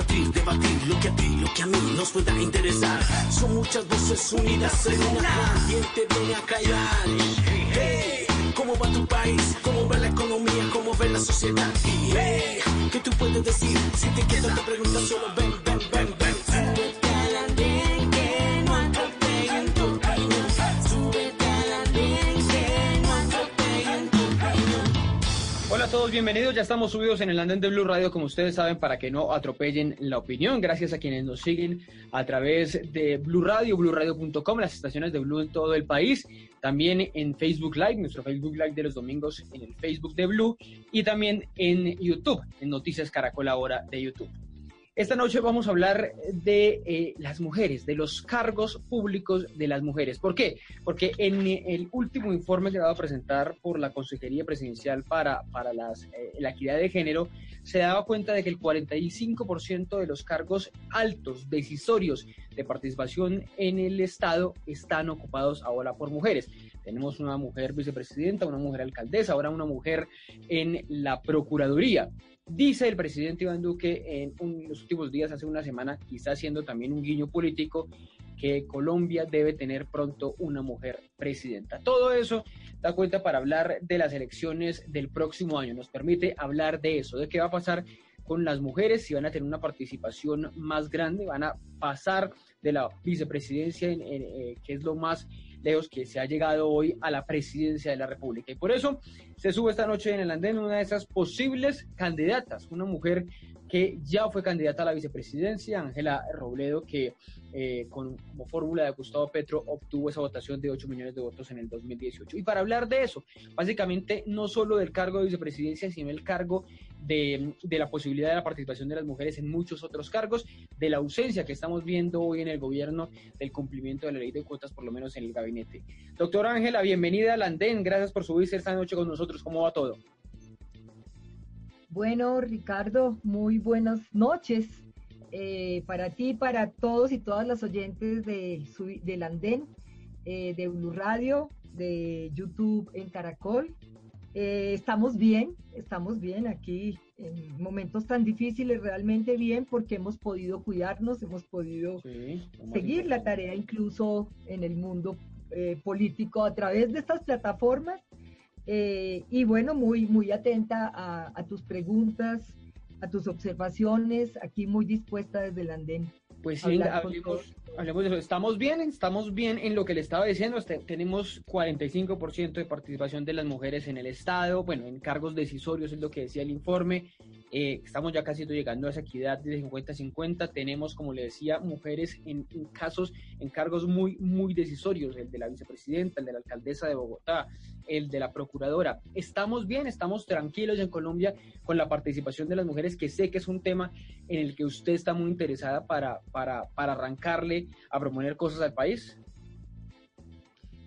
Compartir, debatir lo que a ti, lo que a mí nos pueda interesar. Son muchas voces unidas en una. ¿Quién te viene a callar? Hey, ¿cómo va tu país? ¿Cómo va la economía? ¿Cómo ve la sociedad? Hey, ¿qué tú puedes decir? Si te quedas te preguntas solo ven, ven, ven, ven. Todos, bienvenidos. Ya estamos subidos en el andén de Blue Radio, como ustedes saben, para que no atropellen la opinión. Gracias a quienes nos siguen a través de Blue Radio, BlueRadio.com, las estaciones de Blue en todo el país. También en Facebook Live, nuestro Facebook Live de los domingos en el Facebook de Blue. Y también en YouTube, en Noticias Caracol ahora de YouTube. Esta noche vamos a hablar de eh, las mujeres, de los cargos públicos de las mujeres. ¿Por qué? Porque en el último informe que va a presentar por la Consejería Presidencial para, para las, eh, la equidad de género, se daba cuenta de que el 45% de los cargos altos, decisorios de participación en el Estado están ocupados ahora por mujeres. Tenemos una mujer vicepresidenta, una mujer alcaldesa, ahora una mujer en la Procuraduría. Dice el presidente Iván Duque en un, los últimos días, hace una semana, quizás haciendo también un guiño político, que Colombia debe tener pronto una mujer presidenta. Todo eso da cuenta para hablar de las elecciones del próximo año. Nos permite hablar de eso, de qué va a pasar con las mujeres, si van a tener una participación más grande, van a pasar de la vicepresidencia, en, en, eh, que es lo más lejos que se ha llegado hoy a la presidencia de la República. Y por eso se sube esta noche en el andén una de esas posibles candidatas, una mujer que ya fue candidata a la vicepresidencia, Ángela Robledo, que eh, con, como fórmula de Gustavo Petro obtuvo esa votación de 8 millones de votos en el 2018. Y para hablar de eso, básicamente no solo del cargo de vicepresidencia, sino el cargo de, de, la posibilidad de la participación de las mujeres en muchos otros cargos, de la ausencia que estamos viendo hoy en el gobierno del cumplimiento de la ley de cuotas, por lo menos en el gabinete. Doctor Ángela, bienvenida al Andén, gracias por subirse esta noche con nosotros. ¿Cómo va todo? Bueno, Ricardo, muy buenas noches eh, para ti, para todos y todas las oyentes de, del Andén, eh, de Blue Radio, de YouTube en Caracol. Eh, estamos bien, estamos bien aquí en momentos tan difíciles, realmente bien, porque hemos podido cuidarnos, hemos podido sí, seguir la tarea incluso en el mundo eh, político a través de estas plataformas. Eh, y bueno, muy, muy atenta a, a, tus preguntas, a tus observaciones, aquí muy dispuesta desde el andén. Pues sí, hablemos. Estamos bien, estamos bien en lo que le estaba diciendo. Este, tenemos 45% de participación de las mujeres en el Estado, bueno, en cargos decisorios es lo que decía el informe. Eh, estamos ya casi llegando a esa equidad de 50-50. Tenemos, como le decía, mujeres en, en, casos, en cargos muy, muy decisorios, el de la vicepresidenta, el de la alcaldesa de Bogotá, el de la procuradora. Estamos bien, estamos tranquilos en Colombia con la participación de las mujeres, que sé que es un tema en el que usted está muy interesada para, para, para arrancarle a proponer cosas al país.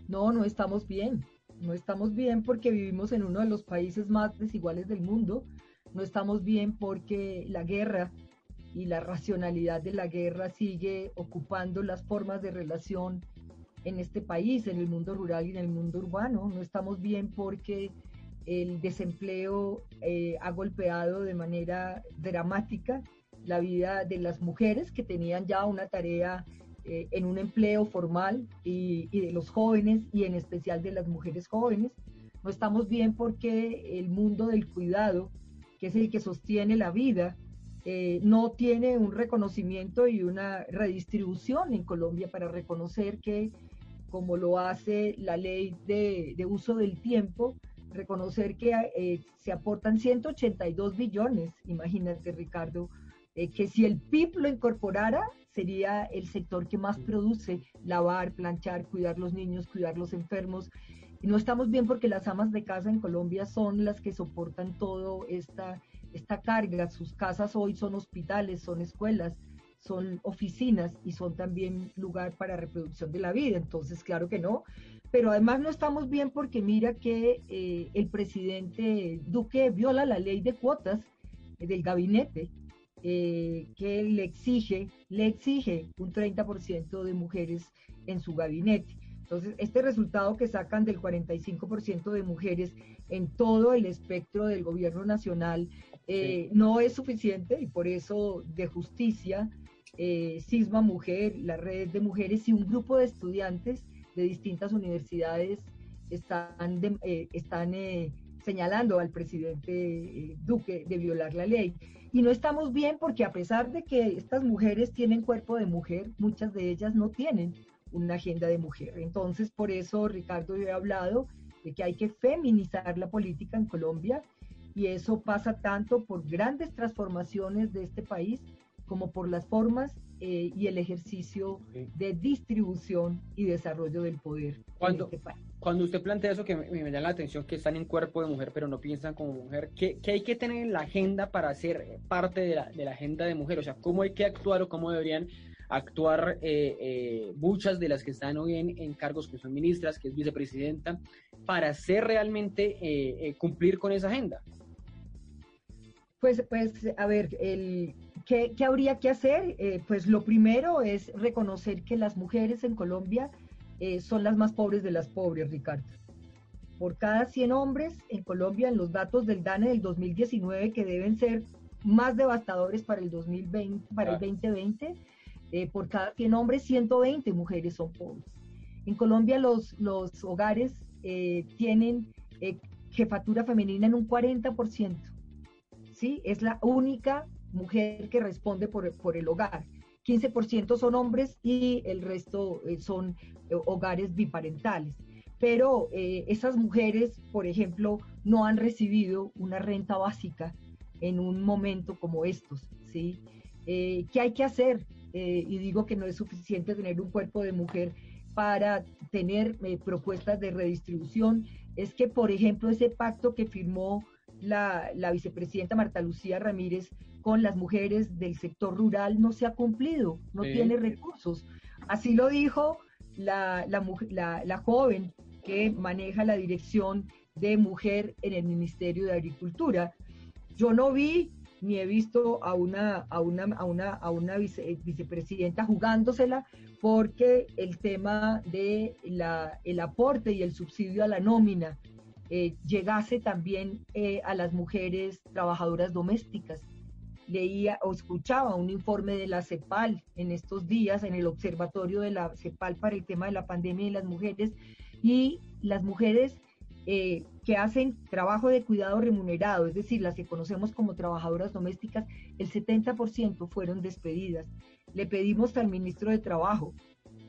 No, no estamos bien. No estamos bien porque vivimos en uno de los países más desiguales del mundo no estamos bien porque la guerra y la racionalidad de la guerra sigue ocupando las formas de relación en este país, en el mundo rural y en el mundo urbano. No estamos bien porque el desempleo eh, ha golpeado de manera dramática la vida de las mujeres que tenían ya una tarea eh, en un empleo formal y, y de los jóvenes y en especial de las mujeres jóvenes. No estamos bien porque el mundo del cuidado que es el que sostiene la vida, eh, no tiene un reconocimiento y una redistribución en Colombia para reconocer que, como lo hace la ley de, de uso del tiempo, reconocer que eh, se aportan 182 billones, imagínate Ricardo, eh, que si el PIB lo incorporara, sería el sector que más produce lavar, planchar, cuidar los niños, cuidar los enfermos. Y no estamos bien porque las amas de casa en Colombia son las que soportan todo esta, esta carga. Sus casas hoy son hospitales, son escuelas, son oficinas y son también lugar para reproducción de la vida. Entonces, claro que no. Pero además no estamos bien porque mira que eh, el presidente Duque viola la ley de cuotas del gabinete eh, que le exige, le exige un 30% de mujeres en su gabinete. Entonces, este resultado que sacan del 45% de mujeres en todo el espectro del gobierno nacional eh, no es suficiente y por eso de justicia, eh, Cisma Mujer, la red de mujeres y un grupo de estudiantes de distintas universidades están, están señalando al presidente Duque de violar la ley. Y no estamos bien porque a pesar de que estas mujeres tienen cuerpo de mujer, muchas de ellas no tienen una agenda de mujer. Entonces, por eso, Ricardo, yo he hablado de que hay que feminizar la política en Colombia y eso pasa tanto por grandes transformaciones de este país como por las formas eh, y el ejercicio de distribución y desarrollo del poder. Cuando, este cuando usted plantea eso que me, me, llama la atención, que están en cuerpo de mujer pero no piensan como mujer, ¿qué, ¿qué, hay que tener en la agenda para ser parte de la, de la, agenda de mujer? O sea, ¿cómo hay que actuar o cómo deberían actuar eh, eh, muchas de las que están hoy en, en, cargos que son ministras, que es vicepresidenta, para hacer realmente eh, cumplir con esa agenda? Pues, pues a ver, el, ¿qué, ¿qué, habría que hacer? pues lo primero es reconocer que las mujeres en Colombia eh, son las más pobres de las pobres, Ricardo. Por cada 100 hombres en Colombia, en los datos del DANE del 2019, que deben ser más devastadores para el 2020, para el 2020, eh, por cada 100 hombres, 120 mujeres son pobres. En Colombia los, los hogares eh, tienen jefatura femenina en un 40%. ¿sí? Es la única mujer que responde por, por el hogar. 15% son hombres y el resto eh, son eh, hogares biparentales. Pero eh, esas mujeres, por ejemplo, no han recibido una renta básica en un momento como estos, ¿sí? ¿Qué hay que hacer? y digo que no es suficiente tener un cuerpo de mujer para tener propuestas de redistribución. Es que, por ejemplo, ese pacto que firmó la, la vicepresidenta Marta Lucía Ramírez con las mujeres del sector rural no se ha cumplido, no tiene recursos. Así lo dijo la, la, la, joven que maneja la dirección de mujer en el Ministerio de Agricultura. Yo no vi ni he visto a una, a una, a una, a una vicepresidenta jugándosela porque el tema de la, el aporte y el subsidio a la nómina eh, llegase también eh, a las mujeres trabajadoras domésticas leía o escuchaba un informe de la CEPAL en estos días, en el observatorio de la CEPAL para el tema de la pandemia y las mujeres, y las mujeres eh, que hacen trabajo de cuidado remunerado, es decir, las que conocemos como trabajadoras domésticas, el 70% fueron despedidas. Le pedimos al ministro de Trabajo,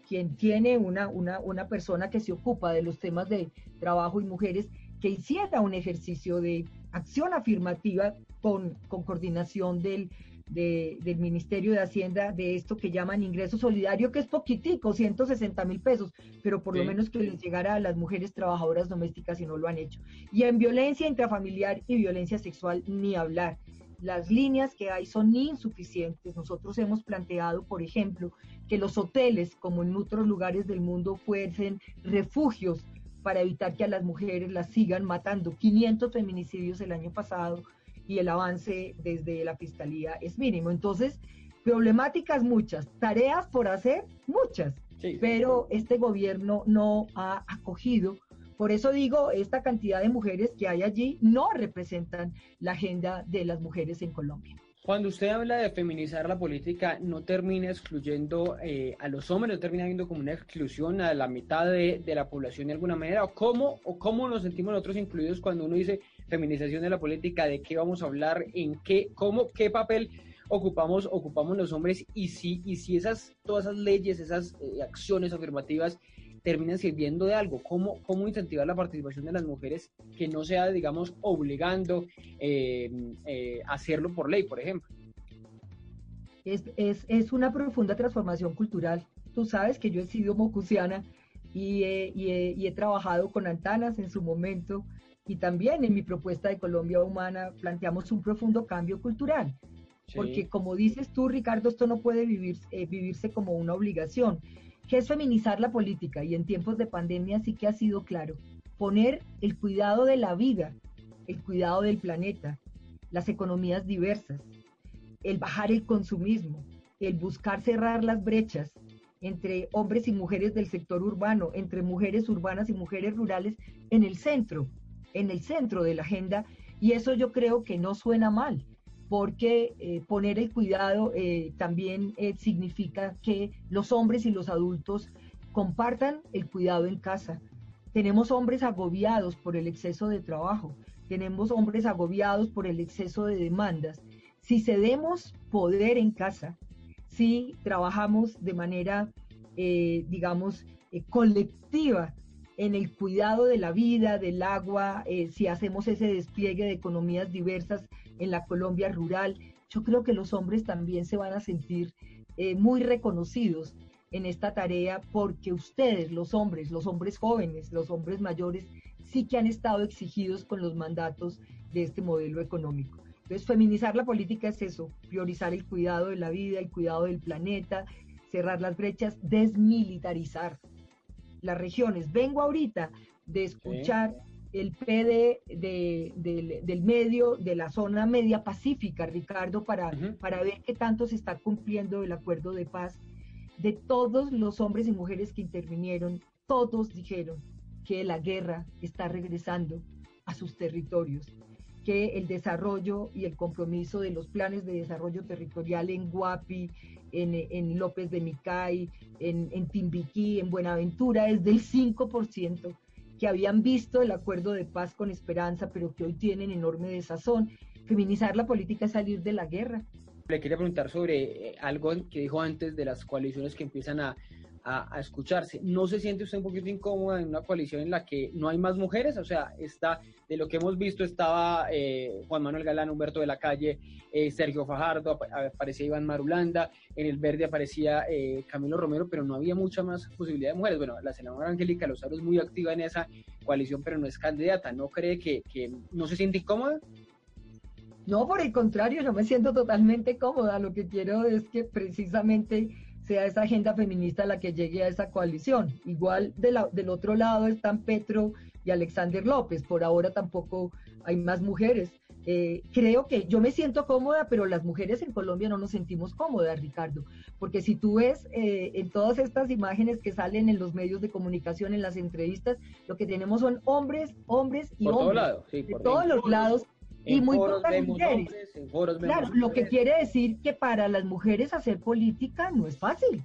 quien tiene una, una, una persona que se ocupa de los temas de trabajo y mujeres, que hiciera un ejercicio de acción afirmativa con, con coordinación del, del Ministerio de Hacienda de esto que llaman ingreso solidario, que es poquitico, 160 mil pesos, pero por lo menos que les llegara a las mujeres trabajadoras domésticas y no lo han hecho. Y en violencia intrafamiliar y violencia sexual, ni hablar. Las líneas que hay son insuficientes. Nosotros hemos planteado, por ejemplo, que los hoteles, como en otros lugares del mundo, fuesen refugios para evitar que a las mujeres las sigan matando. 500 feminicidios el año pasado y el avance desde la fiscalía es mínimo. Entonces, problemáticas muchas, tareas por hacer muchas, pero este gobierno no ha acogido. Por eso digo, esta cantidad de mujeres que hay allí no representan la agenda de las mujeres en Colombia. Cuando usted habla de feminizar la política, no termina excluyendo eh, a los hombres, no termina viendo como una exclusión a la mitad de, la población de alguna manera, o cómo, o cómo nos sentimos nosotros incluidos cuando uno dice feminización de la política, de qué vamos a hablar, en qué, cómo, qué papel ocupamos, ocupamos los hombres y si, y si esas, todas esas leyes, esas eh, acciones afirmativas terminan sirviendo de algo. ¿Cómo, cómo incentivar la participación de las mujeres que no sea, digamos, obligando eh, eh, hacerlo por ley, por ejemplo? Es, es, es una profunda transformación cultural. Tú sabes que yo he sido mocusiana y he, y he, trabajado con Antanas en su momento y también en mi propuesta de Colombia Humana planteamos un profundo cambio cultural. Porque como dices tú, Ricardo, esto no puede vivir, eh, vivirse como una obligación, que es feminizar la política y en tiempos de pandemia sí que ha sido claro. Poner el cuidado de la vida, el cuidado del planeta, las economías diversas, el bajar el consumismo, el buscar cerrar las brechas entre hombres y mujeres del sector urbano, entre mujeres urbanas y mujeres rurales en el centro, en el centro de la agenda. Y eso yo creo que no suena mal, porque eh, poner el cuidado eh, también eh, significa que los hombres y los adultos compartan el cuidado en casa. Tenemos hombres agobiados por el exceso de trabajo, tenemos hombres agobiados por el exceso de demandas. Si cedemos poder en casa, si trabajamos de manera, digamos, colectiva en el cuidado de la vida, del agua, eh, si hacemos ese despliegue de economías diversas en la Colombia rural, yo creo que los hombres también se van a sentir muy reconocidos en esta tarea porque ustedes, los hombres, los hombres jóvenes, los hombres mayores, sí que han estado exigidos con los mandatos de este modelo económico. Entonces, feminizar la política es eso, priorizar el cuidado de la vida, el cuidado del planeta, cerrar las brechas, desmilitarizar las regiones. Vengo ahorita de escuchar el PD del medio, de la zona media pacífica, Ricardo, para, para ver qué tanto se está cumpliendo el acuerdo de paz. De todos los hombres y mujeres que intervinieron, todos dijeron que la guerra está regresando a sus territorios, que el desarrollo y el compromiso de los planes de desarrollo territorial en Guapi, en, López de Micay, en, en Timbiquí, en Buenaventura, es del 5%, que habían visto el acuerdo de paz con esperanza, pero que hoy tienen enorme desazón. Feminizar la política es salir de la guerra. Le quería preguntar sobre eh, algo que dijo antes de las coaliciones que empiezan a, a, escucharse. ¿No se siente usted un poquito incómoda en una coalición en la que no hay más mujeres? O sea, está, de lo que hemos visto estaba eh, Juan Manuel Galán, Humberto de la Calle, eh, Sergio Fajardo, aparecía Iván Marulanda, en el verde aparecía eh, Camilo Romero, pero no había mucha más posibilidad de mujeres. Bueno, la senadora Angélica Lozaro es muy activa en esa coalición, pero no es candidata. ¿No cree que, que no se siente incómoda? No, por el contrario, yo me siento totalmente cómoda. Lo que quiero es que precisamente sea esa agenda feminista la que llegue a esa coalición. Igual del otro lado están Petro y Alexander López, por ahora tampoco hay más mujeres. Eh, creo que yo me siento cómoda, pero las mujeres en Colombia no nos sentimos cómodas, Ricardo, porque si tú ves eh, en todas estas imágenes que salen en los medios de comunicación, en las entrevistas, lo que tenemos son hombres, hombres y hombres, de todos los lados, y muy pocas mujeres. claro, lo que quiere decir que para las mujeres hacer política no es fácil.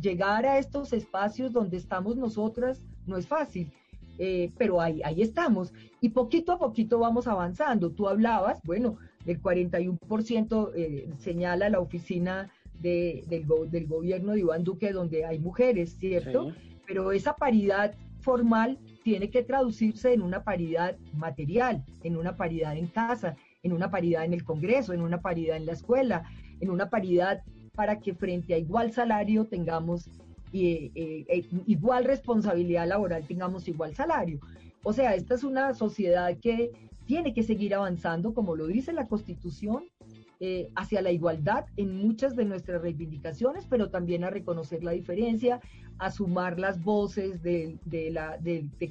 Llegar a estos espacios donde estamos nosotras no es fácil. Eh, pero ahí, ahí estamos. Y poquito a poquito vamos avanzando. Tú hablabas, bueno, del 41% eh, señala la oficina de, del, del, gobierno de Iván Duque donde hay mujeres, ¿cierto? Pero esa paridad formal tiene que traducirse en una paridad material, en una paridad en casa, en una paridad en el Congreso, en una paridad en la escuela, en una paridad para que frente a igual salario tengamos eh, eh, eh, igual responsabilidad laboral, tengamos igual salario. O sea, esta es una sociedad que tiene que seguir avanzando, como lo dice la Constitución, eh, hacia la igualdad en muchas de nuestras reivindicaciones, pero también a reconocer la diferencia, a sumar las voces de,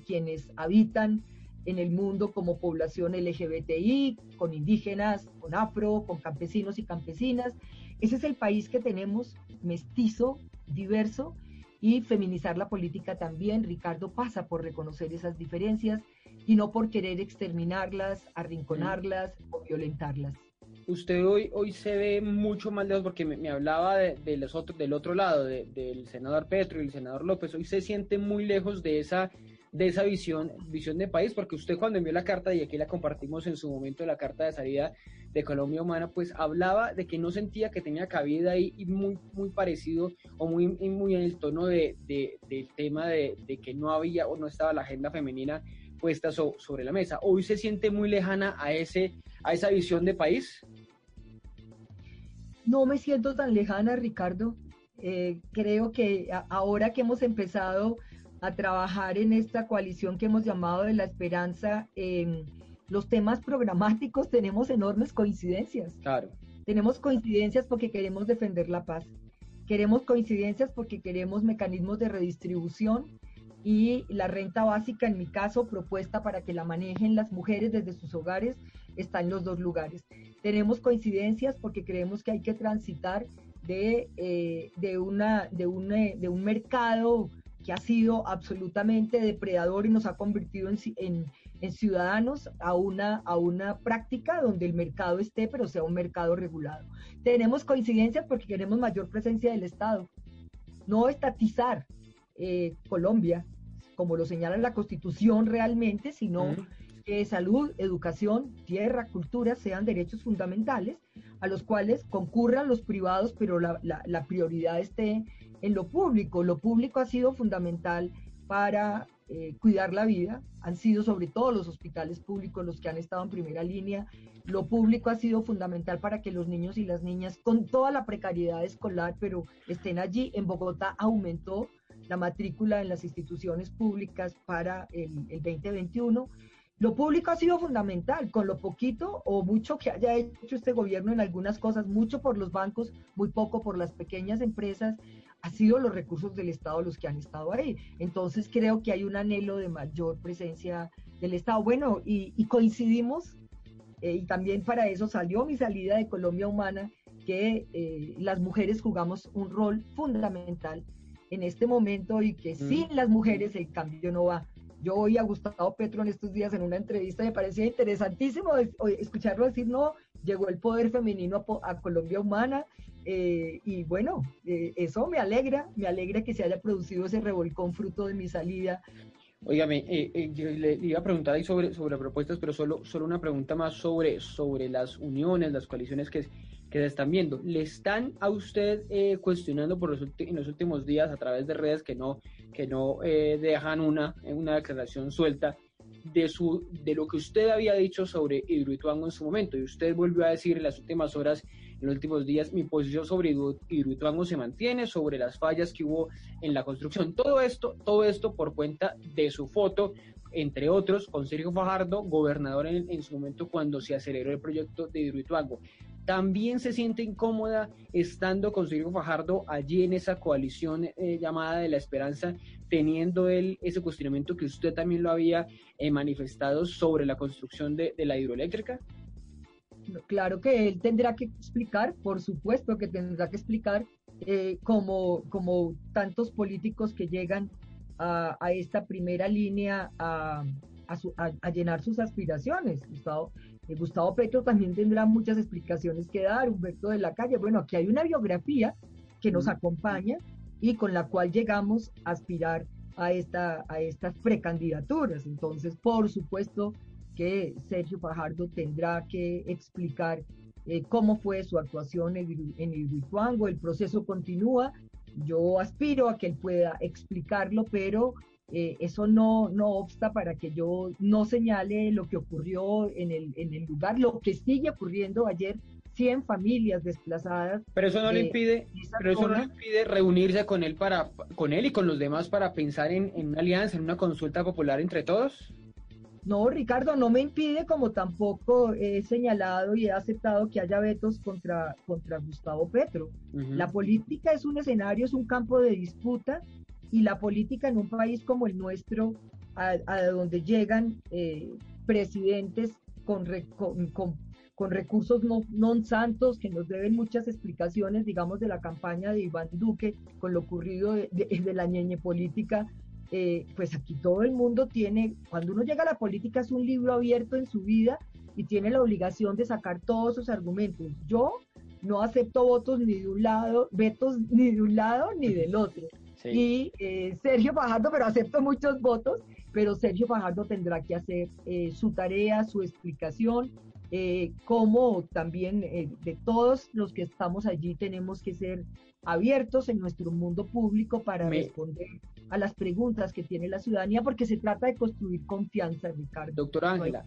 quienes habitan en el mundo como población LGBTI, con indígenas, con afro, con campesinos y campesinas. Ese es el país que tenemos, mestizo, diverso, y feminizar la política también, Ricardo, pasa por reconocer esas diferencias y no por querer exterminarlas, arrinconarlas o violentarlas usted hoy, hoy se ve mucho más lejos porque me, hablaba de, los otros, del otro lado, del senador Petro y el senador López, hoy se siente muy lejos de esa, de esa visión, visión de país, porque usted cuando envió la carta, y aquí la compartimos en su momento, la carta de salida de Colombia Humana, pues hablaba de que no sentía que tenía cabida ahí y muy, muy parecido o muy, muy en el tono de, del tema de, que no había o no estaba la agenda femenina puesta sobre la mesa. Hoy se siente muy lejana a, ese, a esa visión de país. No me siento tan lejana, Ricardo. Eh, creo que ahora que hemos empezado a trabajar en esta coalición que hemos llamado de la esperanza, en los temas programáticos tenemos enormes coincidencias. Claro. Tenemos coincidencias porque queremos defender la paz. Queremos coincidencias porque queremos mecanismos de redistribución y la renta básica, en mi caso, propuesta para que la manejen las mujeres desde sus hogares, está en los dos lugares. Tenemos coincidencias porque creemos que hay que transitar de, eh, de, una, de, de un mercado que ha sido absolutamente depredador y nos ha convertido en, en, en, ciudadanos a una, a una práctica donde el mercado esté, pero sea un mercado regulado. Tenemos coincidencias porque queremos mayor presencia del Estado, no estatizar eh, Colombia, como lo señala la Constitución realmente, sino que salud, educación, tierra, cultura sean derechos fundamentales a los cuales concurran los privados, pero la, la, prioridad esté en lo público. Lo público ha sido fundamental para eh, cuidar la vida, han sido sobre todo los hospitales públicos los que han estado en primera línea. Lo público ha sido fundamental para que los niños y las niñas, con toda la precariedad escolar, pero estén allí. En Bogotá aumentó la matrícula en las instituciones públicas para el, 2021. Lo público ha sido fundamental, con lo poquito o mucho que haya hecho este gobierno en algunas cosas, mucho por los bancos, muy poco por las pequeñas empresas, ha sido los recursos del Estado los que han estado ahí. Entonces creo que hay un anhelo de mayor presencia del Estado. Bueno, y, coincidimos, eh, y también para eso salió mi salida de Colombia Humana, que eh, las mujeres jugamos un rol fundamental en este momento y que sin las mujeres el cambio no va. Yo oí a Gustavo Petro en estos días en una entrevista, me parecía interesantísimo escucharlo decir, no, llegó el poder femenino a, Colombia Humana, eh, y bueno, eh, eso me alegra, me alegra que se haya producido ese revolcón fruto de mi salida. Óigame, eh, yo le iba a preguntar ahí sobre, sobre propuestas, pero solo, solo una pregunta más sobre, sobre las uniones, las coaliciones que, que se están viendo. ¿Le están a usted eh, cuestionando por los, en los últimos días a través de redes que no, que no eh, dejan una, una declaración suelta de, su, de lo que usted había dicho sobre Hidroituango en su momento? Y usted volvió a decir en las últimas horas, en los últimos días, mi posición sobre Hidroituango se mantiene, sobre las fallas que hubo en la construcción. Todo esto, todo esto por cuenta de su foto entre otros, con Sergio Fajardo, gobernador en, en, su momento cuando se aceleró el proyecto de Hidroituango también se siente incómoda estando con Sergio Fajardo allí en esa coalición eh, llamada de la esperanza, teniendo él ese cuestionamiento que usted también lo había eh, manifestado sobre la construcción de, la hidroeléctrica? Claro que él tendrá que explicar, por supuesto que tendrá que explicar, eh, como, como tantos políticos que llegan a, esta primera línea a, a, llenar sus aspiraciones, Gustavo. Eh, Gustavo Petro también tendrá muchas explicaciones que dar, Humberto de la Calle. Bueno, aquí hay una biografía que nos acompaña y con la cual llegamos a aspirar a, esta, a estas precandidaturas. Entonces, por supuesto que Sergio Fajardo tendrá que explicar eh, cómo fue su actuación en, en el Rituango. El proceso continúa. Yo aspiro a que él pueda explicarlo, pero eh, eso no, no obsta para que yo no señale lo que ocurrió en el, en el lugar, lo que sigue ocurriendo ayer 100 familias desplazadas. Pero eso no le impide, pero eso no impide reunirse con él para con él y con los demás para pensar en, en, una alianza, en una consulta popular entre todos. No, Ricardo, no me impide, como tampoco he señalado y he aceptado que haya vetos contra, contra Gustavo Petro. La política es un escenario, es un campo de disputa y la política en un país como el nuestro, a, donde llegan eh, presidentes con, con, recursos no, non santos que nos deben muchas explicaciones, digamos, de la campaña de Iván Duque con lo ocurrido de, la ñeñe política. Eh, pues aquí todo el mundo tiene, cuando uno llega a la política es un libro abierto en su vida y tiene la obligación de sacar todos sus argumentos. Yo no acepto votos ni de un lado, vetos ni de un lado ni del otro. Y eh, Sergio Fajardo, pero acepto muchos votos, pero Sergio Fajardo tendrá que hacer eh, su tarea, su explicación. eh, como también de todos los que estamos allí tenemos que ser abiertos en nuestro mundo público para responder a las preguntas que tiene la ciudadanía, porque se trata de construir confianza, Ricardo. Doctora Ángela,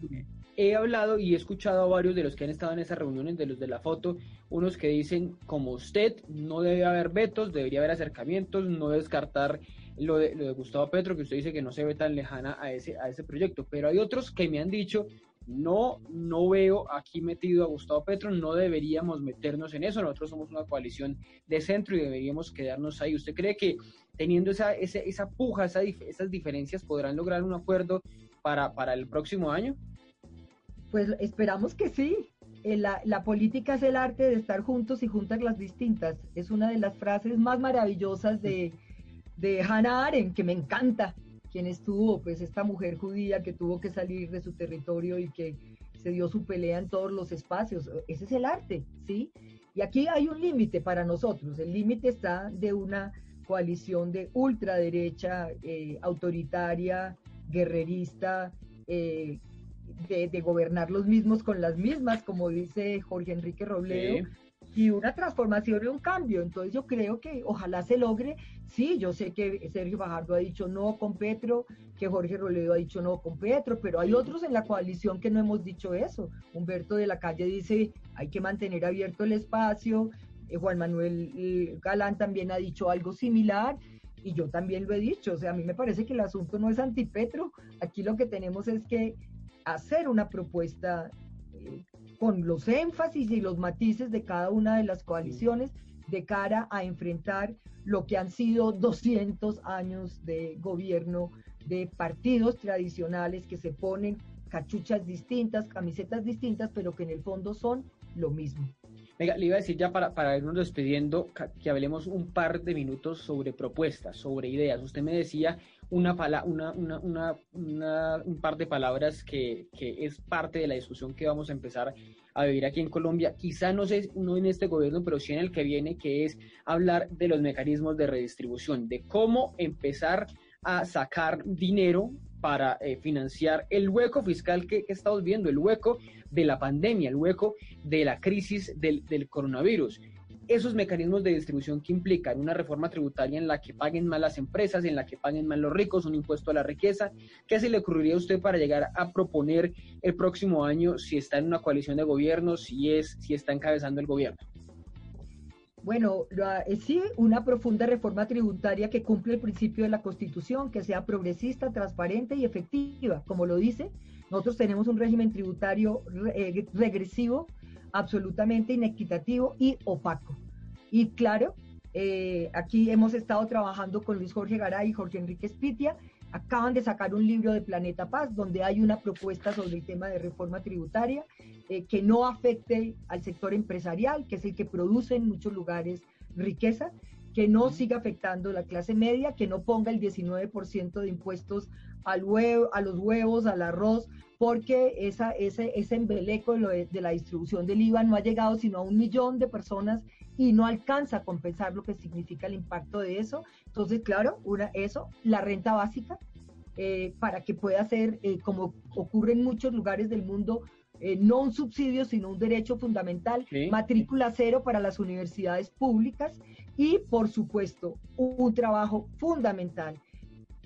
he hablado y he escuchado a varios de los que han estado en esas reuniones, de los de la foto, unos que dicen, como usted, no debe haber vetos, debería haber acercamientos, no descartar lo de, lo de Gustavo Petro, que usted dice que no se ve tan lejana a ese, a ese proyecto, pero hay otros que me han dicho no, no veo aquí metido a Gustavo Petro, no deberíamos meternos en eso. Nosotros somos una coalición de centro y deberíamos quedarnos ahí. ¿Usted cree que teniendo esa, esa, esa puja, esas diferencias, podrán lograr un acuerdo para, para el próximo año? Pues esperamos que sí. Eh, la, la, política es el arte de estar juntos y juntas las distintas. Es una de las frases más maravillosas de, de Hannah Arendt, que me encanta quien estuvo, pues esta mujer judía que tuvo que salir de su territorio y que se dio su pelea en todos los espacios. Ese es el arte, ¿sí? Y aquí hay un límite para nosotros. El límite está de una coalición de ultraderecha, eh, autoritaria, guerrerista, eh, de, gobernar los mismos con las mismas, como dice Jorge Enrique Robledo, y una transformación y un cambio. Entonces yo creo que ojalá se logre. Sí, yo sé que Sergio Bajardo ha dicho no con Petro, que Jorge Roledo ha dicho no con Petro, pero hay otros en la coalición que no hemos dicho eso. Humberto de la Calle dice hay que mantener abierto el espacio. Eh, Juan Manuel eh, Galán también ha dicho algo similar y yo también lo he dicho. O sea, a mí me parece que el asunto no es antipetro. Aquí lo que tenemos es que hacer una propuesta eh, con los énfasis y los matices de cada una de las coaliciones de cara a enfrentar lo que han sido 200 años de gobierno de partidos tradicionales que se ponen cachuchas distintas, camisetas distintas, pero que en el fondo son lo mismo. Venga, le iba a decir ya para, para irnos despidiendo que hablemos un par de minutos sobre propuestas, sobre ideas. Usted me decía una, una, una, una, un par de palabras que, que, es parte de la discusión que vamos a empezar a vivir aquí en Colombia, quizá no sé, no en este gobierno, pero sí en el que viene, que es hablar de los mecanismos de redistribución, de cómo empezar a sacar dinero para eh, financiar el hueco fiscal que, estamos viendo, el hueco de la pandemia, el hueco de la crisis del, del coronavirus esos mecanismos de distribución que implican una reforma tributaria en la que paguen más las empresas, en la que paguen más los ricos, un impuesto a la riqueza. ¿Qué se le ocurriría a usted para llegar a proponer el próximo año si está en una coalición de gobierno, si, es, si está encabezando el gobierno? Bueno, eh, sí, una profunda reforma tributaria que cumple el principio de la Constitución, que sea progresista, transparente y efectiva. Como lo dice, nosotros tenemos un régimen tributario eh, regresivo absolutamente inequitativo y opaco. Y claro, eh, aquí hemos estado trabajando con Luis Jorge Garay y Jorge Enrique Spitia. Acaban de sacar un libro de Planeta Paz donde hay una propuesta sobre el tema de reforma tributaria eh, que no afecte al sector empresarial, que es el que produce en muchos lugares riqueza, que no siga afectando la clase media, que no ponga el 19% de impuestos al huevo, a los huevos, al arroz, porque esa, ese, ese embeleco de, la distribución del IVA no ha llegado sino a un millón de personas y no alcanza a compensar lo que significa el impacto de eso. Entonces, claro, una, eso, la renta básica, eh, para que pueda ser, eh, como ocurre en muchos lugares del mundo, eh, no un subsidio, sino un derecho fundamental, matrícula cero para las universidades públicas y, por supuesto, un trabajo fundamental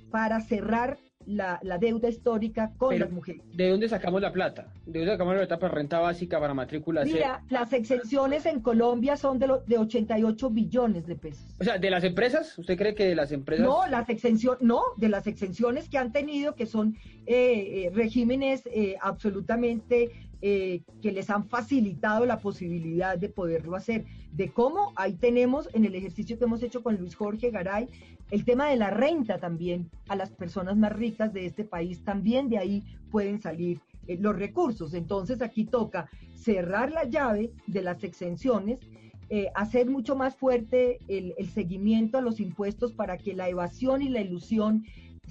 para cerrar la, deuda histórica con las mujeres. ¿De dónde sacamos la plata? ¿De dónde sacamos la plata para renta básica, para matrícula? Mira, las exenciones en Colombia son de, de 88 billones de pesos. O sea, ¿de las empresas? ¿Usted cree que de las empresas? No, las exenciones, no, de las exenciones que han tenido, que son eh, eh, regímenes eh, absolutamente que les han facilitado la posibilidad de poderlo hacer. De cómo, ahí tenemos en el ejercicio que hemos hecho con Luis Jorge Garay, el tema de la renta también a las personas más ricas de este país, también de ahí pueden salir eh, los recursos. Entonces aquí toca cerrar la llave de las exenciones, eh, hacer mucho más fuerte el, seguimiento a los impuestos para que la evasión y la ilusión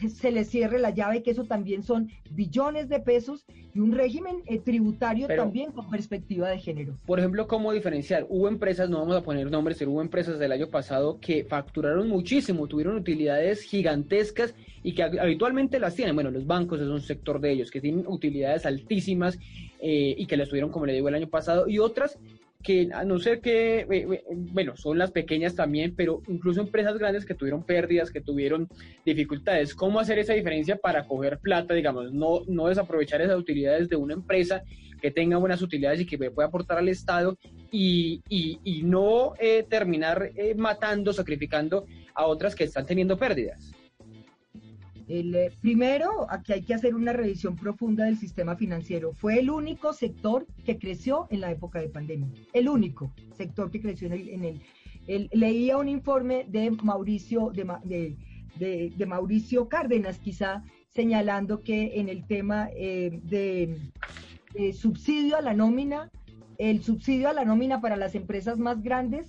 se les cierre la llave, que eso también son billones de pesos y un régimen eh, tributario también con perspectiva de género. Por ejemplo, ¿cómo diferenciar? Hubo empresas, no vamos a poner nombres, pero hubo empresas del año pasado que facturaron muchísimo, tuvieron utilidades gigantescas y que habitualmente las tienen. Bueno, los bancos es un sector de ellos que tienen utilidades altísimas eh, y que las tuvieron, como le digo, el año pasado, y otras que a no ser que, eh, bueno, son las pequeñas también, pero incluso empresas grandes que tuvieron pérdidas, que tuvieron dificultades. ¿Cómo hacer esa diferencia para coger plata, digamos, no, no desaprovechar esas utilidades de una empresa que tenga buenas utilidades y que pueda aportar al Estado y, y, no eh, terminar matando, sacrificando a otras que están teniendo pérdidas? El, eh, primero, aquí hay que hacer una revisión profunda del sistema financiero. Fue el único sector que creció en la época de pandemia. El único sector que creció en el... leía un informe de Mauricio, de, de, Mauricio Cárdenas, quizá, señalando que en el tema eh, de, de subsidio a la nómina, el subsidio a la nómina para las empresas más grandes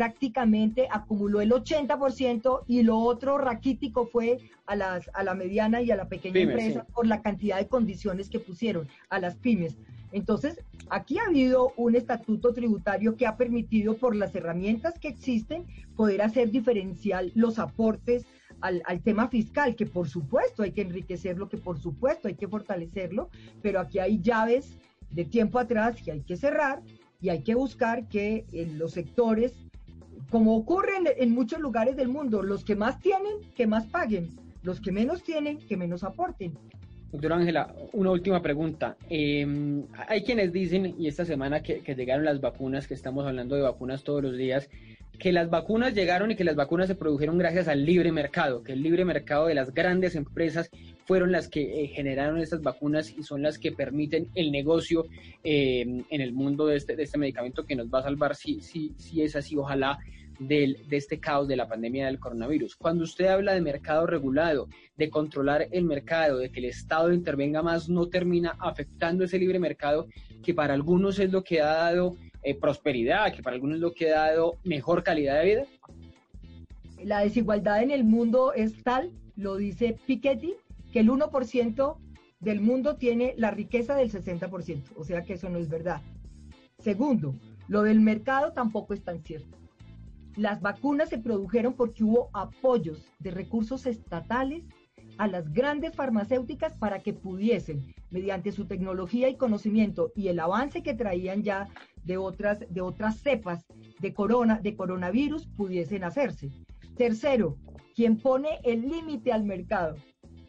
prácticamente acumuló el 80% y lo otro raquítico fue a, las, a la mediana y a la pequeña empresa por la cantidad de condiciones que pusieron a las pymes. Entonces, aquí ha habido un estatuto tributario que ha permitido, por las herramientas que existen, poder hacer diferencial los aportes al, al, tema fiscal, que por supuesto hay que enriquecerlo, que por supuesto hay que fortalecerlo, pero aquí hay llaves de tiempo atrás que hay que cerrar y hay que buscar que en los sectores como ocurre en, muchos lugares del mundo, los que más tienen, que más paguen, los que menos tienen, que menos aporten. Doctora Ángela, una última pregunta. Em, hay quienes dicen, y esta semana que, llegaron las vacunas, que estamos hablando de vacunas todos los días, que las vacunas llegaron y que las vacunas se produjeron gracias al libre mercado, que el libre mercado de las grandes empresas fueron las que eh, generaron estas vacunas y son las que permiten el negocio em, en el mundo de este, de este medicamento que nos va a salvar si, si, si es así, ojalá de este caos de la pandemia del coronavirus. Cuando usted habla de mercado regulado, de controlar el mercado, de que el Estado intervenga más, no termina afectando ese libre mercado que para algunos es lo que ha dado eh, prosperidad, que para algunos es lo que ha dado mejor calidad de vida? La desigualdad en el mundo es tal, lo dice Piketty, que el 1% del mundo tiene la riqueza del 60%, o sea que eso no es verdad. Segundo, lo del mercado tampoco es tan cierto. Las vacunas se produjeron porque hubo apoyos de recursos estatales a las grandes farmacéuticas para que pudiesen, mediante su tecnología y conocimiento y el avance que traían ya de otras, de otras cepas de, corona, de coronavirus, pudiesen hacerse. Tercero, quien pone el límite al mercado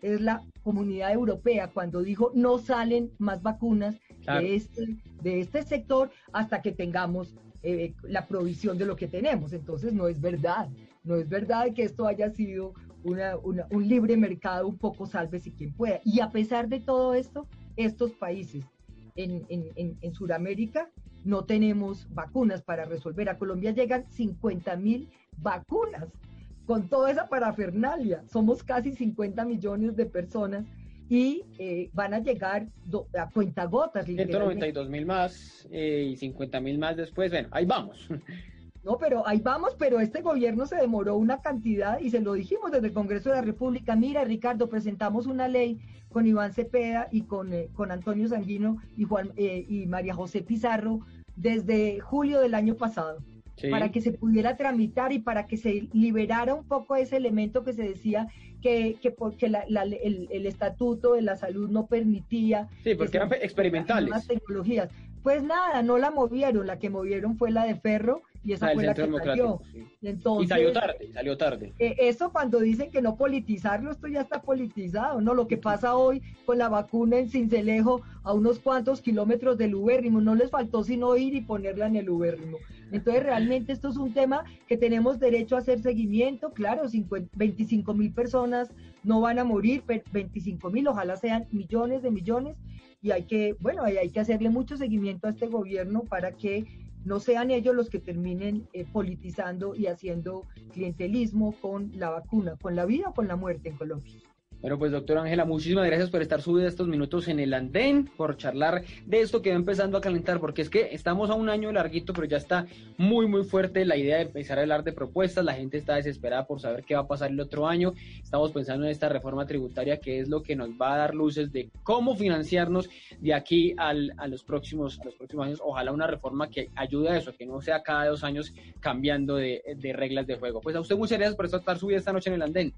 es la comunidad europea cuando dijo no salen más vacunas de, este, de este sector hasta que tengamos eh, la provisión de lo que tenemos. Entonces no es verdad, no es verdad que esto haya sido un libre mercado un poco salve si quien pueda. Y a pesar de todo esto, estos países en, en, Sudamérica no tenemos vacunas para resolver. A Colombia llegan 50 mil vacunas con toda esa parafernalia. Somos casi 50 millones de personas y eh, van a llegar a cuentagotas. 192 mil más eh, y 50 mil más después. Bueno, ahí vamos. No, pero ahí vamos, pero este gobierno se demoró una cantidad y se lo dijimos desde el Congreso de la República. Mira, Ricardo, presentamos una ley con Iván Cepeda y con, eh, con Antonio Sanguino y, Juan, y María José Pizarro desde julio del año pasado para que se pudiera tramitar y para que se liberara un poco ese elemento que se decía que, que porque el, estatuto de la salud no permitía. Sí, porque eran experimentales. Las tecnologías. Pues nada, no la movieron, la que movieron fue la de Ferro y esa ah, fue la que salió. y salió tarde, salió tarde. Eh, eso cuando dicen que no politizarlo, esto ya está politizado, ¿no? Lo que pasa hoy con la vacuna en Cincelejo a unos cuantos kilómetros del ubérrimo, no les faltó sino ir y ponerla en el ubérrimo. Entonces realmente esto es un tema que tenemos derecho a hacer seguimiento, claro, 25 mil personas no van a morir, 25 mil, ojalá sean millones de millones, y hay que, bueno, hay que hacerle mucho seguimiento a este gobierno para que no sean ellos los que terminen eh, politizando y haciendo clientelismo con la vacuna, con la vida o con la muerte en Colombia. Bueno, pues doctor Ángela, muchísimas gracias por estar subida estos minutos en el andén, por charlar de esto que va empezando a calentar, porque es que estamos a un año larguito, pero ya está muy, muy fuerte la idea de empezar a hablar de propuestas, la gente está desesperada por saber qué va a pasar el otro año, estamos pensando en esta reforma tributaria que es lo que nos va a dar luces de cómo financiarnos de aquí al, a, los próximos, a los próximos años, ojalá una reforma que ayude a eso, que no sea cada dos años cambiando de, de reglas de juego. Pues a usted muchas gracias por estar subida esta noche en el andén.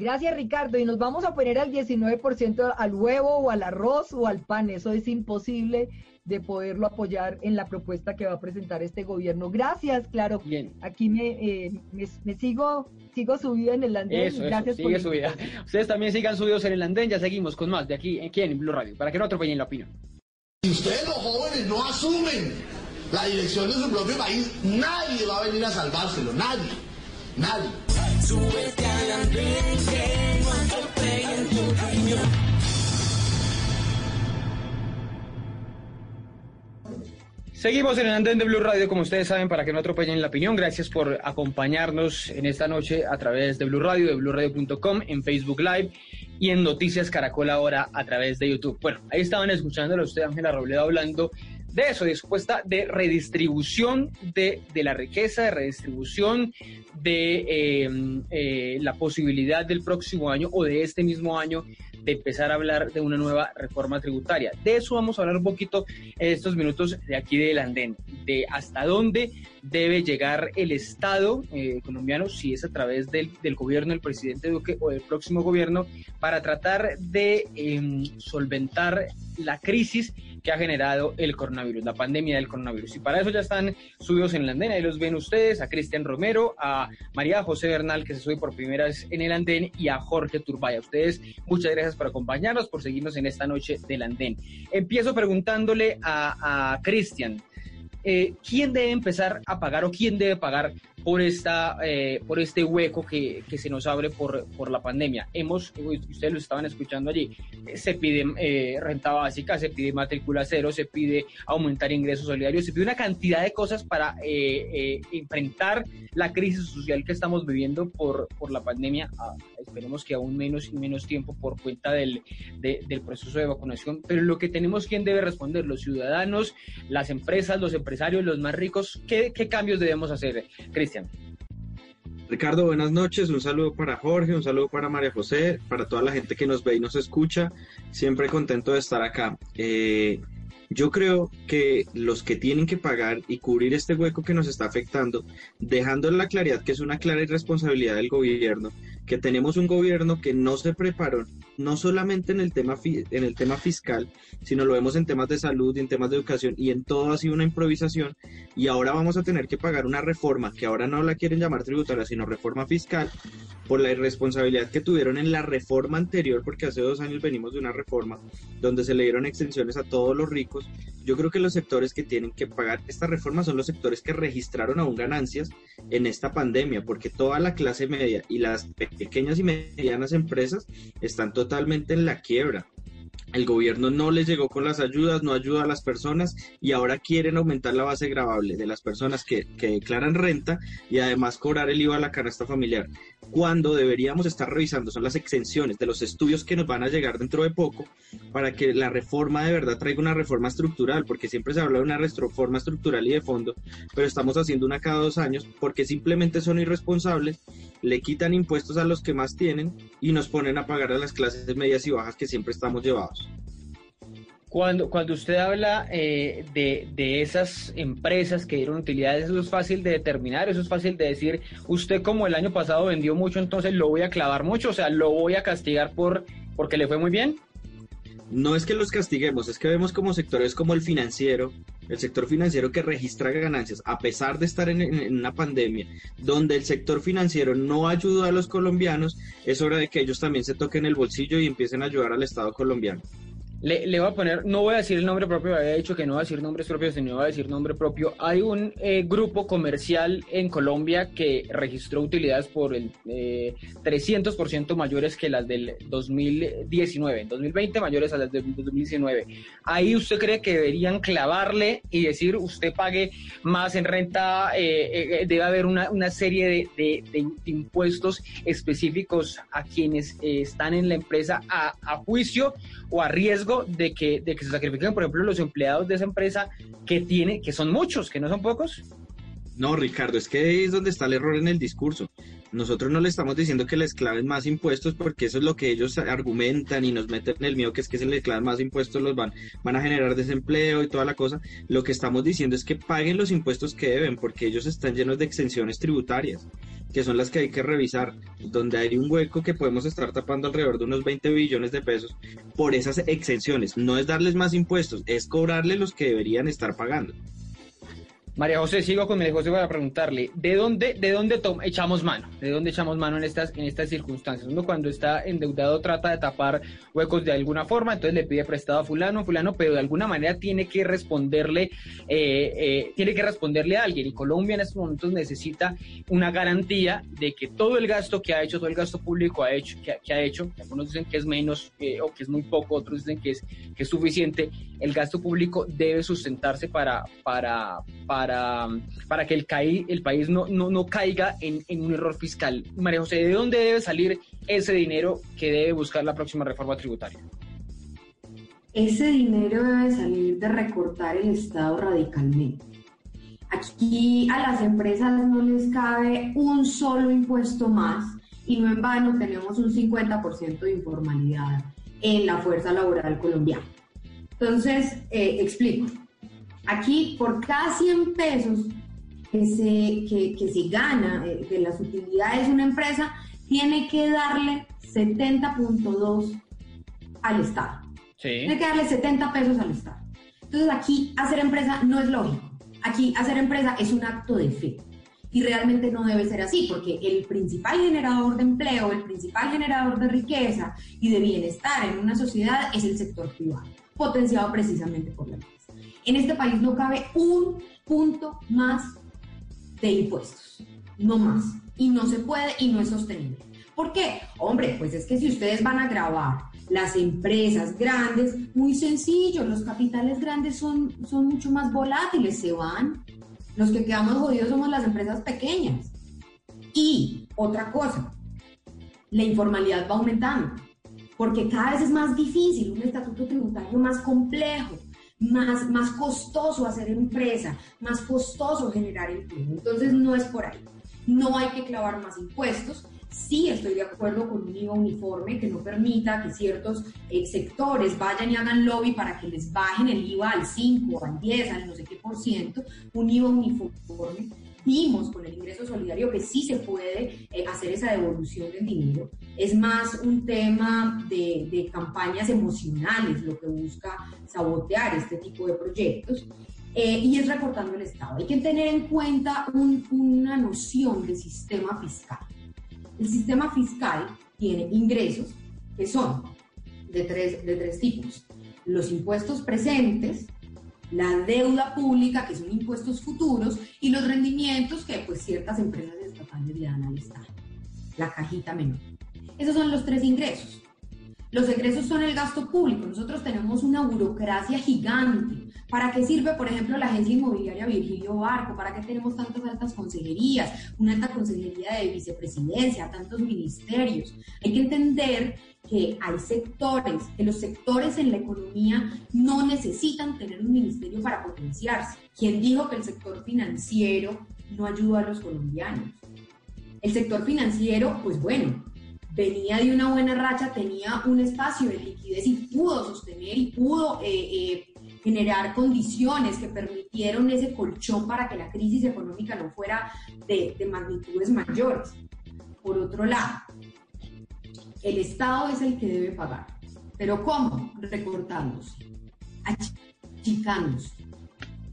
Gracias, Ricardo. Y nos vamos a poner al 19% al huevo o al arroz o al pan. Eso es imposible de poderlo apoyar en la propuesta que va a presentar este gobierno. Gracias, claro. Bien. Aquí me, eh, me, sigo sigo subida en el andén. Eso, Gracias sigue subida. Ustedes también sigan subidos en el andén. Ya seguimos con más de aquí, aquí en Blue Radio, para que no atropellen la opinión. Si ustedes los jóvenes no asumen la dirección de su propio país, nadie va a venir a salvárselo. Nadie. Nadie. Súbete al andén que no atropellen tu riñón. Seguimos en el andén de Blue Radio, como ustedes saben, para que no atropellen la opinión. Gracias por acompañarnos en esta noche a través de Blue Radio, de BlueRadio.com, en Facebook Live y en Noticias Caracol ahora a través de YouTube. Bueno, ahí estaban escuchándolo usted, Ángela Robledo, hablando de eso, de supuesta de redistribución de, de la riqueza, de redistribución de em, eh, la posibilidad del próximo año o de este mismo año de empezar a hablar de una nueva reforma tributaria. De eso vamos a hablar un poquito en estos minutos de aquí del andén, de hasta dónde debe llegar el Estado eh, colombiano, si es a través del, del, gobierno del presidente Duque o del próximo gobierno, para tratar de em, solventar la crisis que ha generado el coronavirus, la pandemia del coronavirus. Y para eso ya están subidos en el andén, ahí los ven ustedes, a Cristian Romero, a María José Bernal, que se sube por primera vez en el andén, y a Jorge Turbaya. Ustedes, muchas gracias por acompañarnos, por seguirnos en esta noche del andén. Empiezo preguntándole a, Cristian, eh, ¿quién debe empezar a pagar o quién debe pagar por esta eh, por este hueco que, que, se nos abre por, por la pandemia. Hemos, ustedes lo estaban escuchando allí, eh, se pide eh, renta básica, se pide matrícula cero, se pide aumentar ingresos solidarios, se pide una cantidad de cosas para enfrentar la crisis social que estamos viviendo por, por la pandemia. Ah, esperemos que aún menos y menos tiempo por cuenta del, del proceso de vacunación. Pero lo que tenemos, ¿quién debe responder? Los ciudadanos, las empresas, los empresarios, los más ricos. ¿Qué, qué cambios debemos hacer, Cristian? Ricardo, buenas noches. Un saludo para Jorge, un saludo para María José, para toda la gente que nos ve y nos escucha. Siempre contento de estar acá. Eh, yo creo que los que tienen que pagar y cubrir este hueco que nos está afectando, dejando en la claridad que es una clara irresponsabilidad del gobierno, que tenemos un gobierno que no se preparó no solamente en el tema en el tema fiscal, sino lo vemos en temas de salud, en temas de educación y en todo ha sido una improvisación y ahora vamos a tener que pagar una reforma que ahora no la quieren llamar tributaria, sino reforma fiscal por la irresponsabilidad que tuvieron en la reforma anterior, porque hace dos años venimos de una reforma donde se le dieron extensiones a todos los ricos. Yo creo que los sectores que tienen que pagar esta reforma son los sectores que registraron aún ganancias en esta pandemia, porque toda la clase media y las pequeñas y medianas empresas están totalmente en la quiebra. El gobierno no les llegó con las ayudas, no ayuda a las personas y ahora quieren aumentar la base gravable de las personas que, que declaran renta y además cobrar el IVA a la canasta familiar cuando deberíamos estar revisando son las exenciones de los estudios que nos van a llegar dentro de poco para que la reforma de verdad traiga una reforma estructural, porque siempre se habla de una reforma estructural y de fondo, pero estamos haciendo una cada dos años porque simplemente son irresponsables, le quitan impuestos a los que más tienen y nos ponen a pagar a las clases medias y bajas que siempre estamos llevados. Cuando, cuando usted habla eh, de, de, esas empresas que dieron utilidades, eso es fácil de determinar, eso es fácil de decir, usted como el año pasado vendió mucho, entonces lo voy a clavar mucho, o sea, lo voy a castigar por porque le fue muy bien. No es que los castiguemos, es que vemos como sectores como el financiero, el sector financiero que registra ganancias, a pesar de estar en, en, una pandemia, donde el sector financiero no ayudó a los colombianos, es hora de que ellos también se toquen el bolsillo y empiecen a ayudar al Estado colombiano. Le, voy a poner, no voy a decir el nombre propio, había dicho que no voy a decir nombres propios, sino voy a decir nombre propio. Hay un eh, grupo comercial en Colombia que registró utilidades por el 300% eh, mayores que las del 2019, en 2020 mayores a las del 2019. Ahí usted cree que deberían clavarle y decir usted pague más en renta, eh, debe haber una, una serie de, de, impuestos específicos a quienes están en la empresa a, a juicio o a riesgo de que, de que se sacrifiquen, por ejemplo, los empleados de esa empresa que tiene, que son muchos, que no son pocos? No, Ricardo, es que es donde está el error en el discurso. Nosotros no le estamos diciendo que les claven más impuestos porque eso es lo que ellos argumentan y nos meten en el miedo que es que se les claven más impuestos, los van, van a generar desempleo y toda la cosa. Lo que estamos diciendo es que paguen los impuestos que deben porque ellos están llenos de exenciones tributarias que son las que hay que revisar, donde hay un hueco que podemos estar tapando alrededor de unos 20 billones de pesos por esas exenciones. No es darles más impuestos, es cobrarles los que deberían estar pagando. María José, sigo con María José para preguntarle, ¿de dónde, de dónde echamos mano? ¿De dónde echamos mano en estas, en estas circunstancias? Uno cuando está endeudado trata de tapar huecos de alguna forma, entonces le pide prestado a fulano, fulano, pero de alguna manera tiene que responderle, eh, eh, tiene que responderle a alguien. Y Colombia en estos momentos necesita una garantía de que todo el gasto que ha hecho, todo el gasto público ha hecho, que, ha hecho, algunos dicen que es menos eh, o que es muy poco, otros dicen que es, que es suficiente, el gasto público debe sustentarse para, para, para para, que el, país no, no, caiga en, un error fiscal. María José, ¿de dónde debe salir ese dinero que debe buscar la próxima reforma tributaria? Ese dinero debe salir de recortar el Estado radicalmente. Aquí a las empresas no les cabe un solo impuesto más y no en vano tenemos un 50% de informalidad en la fuerza laboral colombiana. Entonces, eh, explico. Aquí, por cada 100 pesos que se, que, se gana eh, de las utilidades de una empresa, tiene que darle 70.2 al Estado. Tiene que darle 70 pesos al Estado. Entonces aquí hacer empresa no es lógico. Aquí hacer empresa es un acto de fe. Y realmente no debe ser así, porque el principal generador de empleo, el principal generador de riqueza y de bienestar en una sociedad es el sector privado, potenciado precisamente por la ley en este país no cabe un punto más de impuestos, no más. Y no se puede y no es sostenible. ¿Por qué? Hombre, pues es que si ustedes van a grabar las empresas grandes, muy sencillo, los capitales grandes son, son mucho más volátiles, se van. Los que quedamos jodidos somos las empresas pequeñas. Y otra cosa, la informalidad va aumentando, porque cada vez es más difícil, un estatuto tributario más complejo, más, más costoso hacer empresa, más costoso generar empleo. Entonces no es por ahí. No hay que clavar más impuestos. Sí estoy de acuerdo con un IVA uniforme que no permita que ciertos eh, sectores vayan y hagan lobby para que les bajen el IVA al 5, al 10, al no sé qué por ciento. Un IVA uniforme vimos con el ingreso solidario que sí se puede eh, hacer esa devolución del dinero. Es más un tema de, de, campañas emocionales lo que busca sabotear este tipo de proyectos. Eh, y es recortando el Estado. Hay que tener en cuenta una noción de sistema fiscal. El sistema fiscal tiene ingresos que son de tres, de tres tipos. Los impuestos presentes, la deuda pública, que son impuestos futuros, y los rendimientos que pues ciertas empresas estatales le dan al Estado, la cajita menor. Esos son los tres ingresos. Los ingresos son el gasto público. Nosotros tenemos una burocracia gigante. ¿Para qué sirve, por ejemplo, la agencia inmobiliaria Virgilio Barco? ¿Para qué tenemos tantas altas consejerías? Una alta consejería de vicepresidencia, tantos ministerios. Hay que entender que hay sectores, que los sectores en la economía no necesitan tener un ministerio para potenciarse. ¿Quién dijo que el sector financiero no ayuda a los colombianos? El sector financiero, pues bueno, venía de una buena racha, tenía un espacio de liquidez y pudo sostener y pudo eh, eh, generar condiciones que permitieron ese colchón para que la crisis económica no fuera de, de magnitudes mayores. Por otro lado, el Estado es el que debe pagar. ¿Pero cómo? Recortándose, achicándose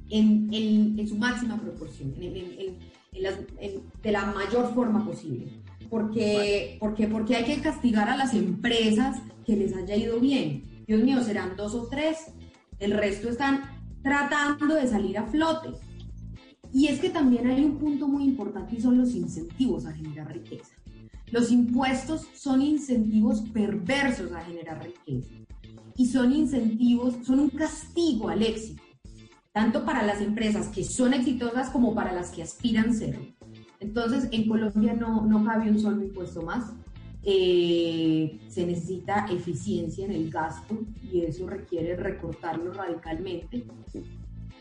en, en, su máxima proporción, en, de la mayor forma posible. Porque, porque, porque hay que castigar a las empresas que les haya ido bien. Dios mío, serán dos o tres. El resto están tratando de salir a flote. Y es que también hay un punto muy importante y son los incentivos a generar riqueza. Los impuestos son incentivos perversos a generar riqueza y son incentivos, son un castigo al éxito, tanto para las empresas que son exitosas como para las que aspiran serlo. Entonces, en Colombia no, no cabe un solo impuesto más. Eh, se necesita eficiencia en el gasto y eso requiere recortarlo radicalmente.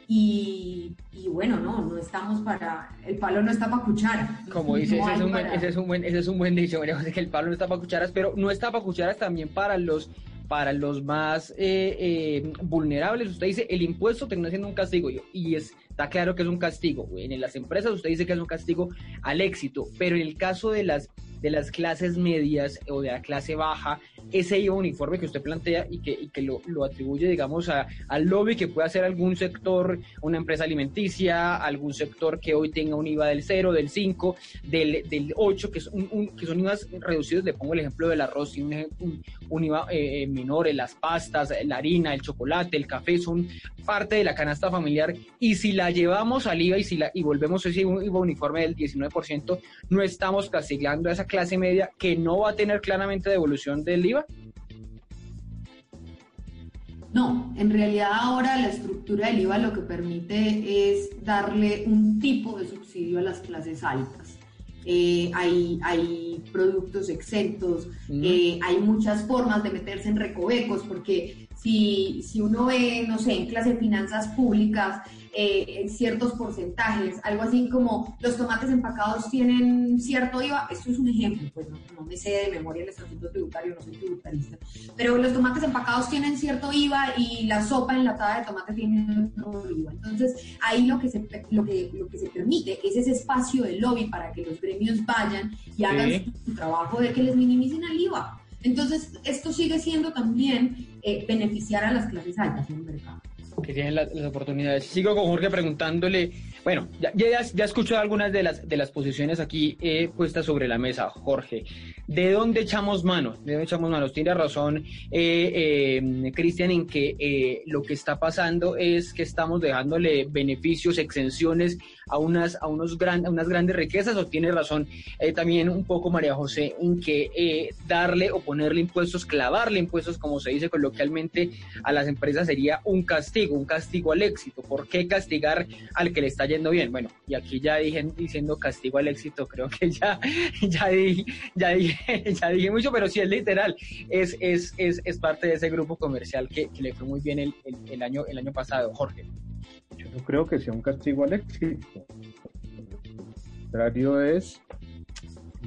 Y, bueno, no, no estamos para, el palo no está para cuchara. Como dice, ese, es un buen, ese, es un buen, ese es un buen dicho, que el palo no está para cucharas, pero no está para cucharas también para los para los más eh, eh, vulnerables, usted dice el impuesto termina siendo un castigo y es, está claro que es un castigo. En las empresas usted dice que es un castigo al éxito, pero en el caso de las de las clases medias o de la clase baja, ese IVA uniforme que usted plantea y que, que lo, lo, atribuye, digamos, a, al lobby que puede hacer algún sector, una empresa alimenticia, algún sector que hoy tenga un IVA del 0, del 5, del, del 8, que, es un, que son IVAs reducidos. Le pongo el ejemplo del arroz y un, un, IVA eh, eh, menor, las pastas, la harina, el chocolate, el café, son parte de la canasta familiar. Y si la llevamos al IVA y, si la, y volvemos a ese IVA uniforme del 19%, no estamos castigando a esa clase media que no va a tener claramente devolución del IVA? No, en realidad ahora la estructura del IVA lo que permite es darle un tipo de subsidio a las clases altas. Eh, hay, hay productos exentos, mm. eh, hay muchas formas de meterse en recovecos, porque si, si uno ve, no sé, en clase de finanzas públicas, eh, ciertos porcentajes, algo así como los tomates empacados tienen cierto IVA, esto es un ejemplo, pues no, me sé de memoria el estatuto tributario, no soy tributarista, pero los tomates empacados tienen cierto IVA y la sopa enlatada de tomate tiene otro IVA. Entonces, ahí lo que, se, lo, que, lo que se permite es ese espacio de lobby para que los gremios vayan y hagan su trabajo de que les minimicen el IVA. Entonces, esto sigue siendo también eh, beneficiar a las clases altas en el mercado que tienen las, oportunidades. Sigo con Jorge preguntándole, bueno, ya, ya, escuchado algunas de las, de las posiciones aquí eh, puestas sobre la mesa, Jorge. ¿De dónde echamos manos? ¿De dónde echamos manos? Tiene razón eh, eh, Cristian en que lo que está pasando es que estamos dejándole beneficios, exenciones a unas, a unos gran, a unas grandes riquezas, o tiene razón también un poco María José en que darle o ponerle impuestos, clavarle impuestos, como se dice coloquialmente, a las empresas sería un castigo, un castigo al éxito. ¿Por qué castigar al que le está yendo bien? Bueno, y aquí ya dije, diciendo castigo al éxito, creo que ya, ya, dije, ya, dije, ya dije mucho, pero sí es literal, es, es, es, es parte de ese grupo comercial que, le fue muy bien el, el, año, el año pasado. Jorge. Yo no creo que sea un castigo al éxito. Lo contrario es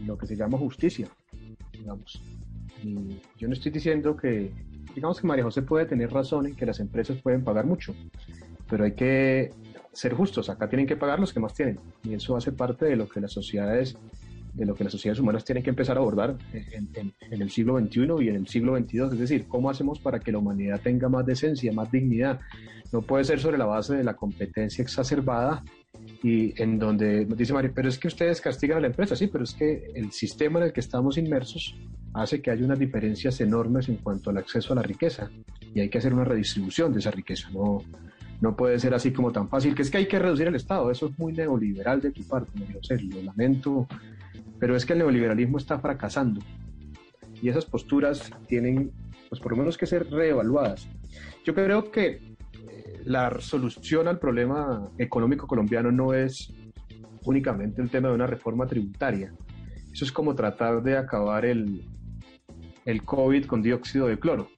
lo que se llama justicia, digamos. Y yo no estoy diciendo que, digamos que María José puede tener razón en que las empresas pueden pagar mucho, pero hay que ser justos, acá tienen que pagar los que más tienen. Y eso hace parte de lo que las sociedades de lo que las sociedades humanas tienen que empezar a abordar en, el siglo XXI y en el siglo XXII, es decir, cómo hacemos para que la humanidad tenga más decencia, más dignidad. No puede ser sobre la base de la competencia exacerbada y en donde dice Mario, pero es que ustedes castigan a la empresa, sí, pero es que el sistema en el que estamos inmersos hace que haya unas diferencias enormes en cuanto al acceso a la riqueza y hay que hacer una redistribución de esa riqueza, no, no puede ser así como tan fácil, que es que hay que reducir el Estado, eso es muy neoliberal de tu parte, lo lamento, pero es que el neoliberalismo está fracasando. Y esas posturas tienen, pues por lo menos que ser reevaluadas. Yo creo que eh, la solución al problema económico colombiano no es únicamente el tema de una reforma tributaria, eso es como tratar de acabar el, el COVID con dióxido de cloro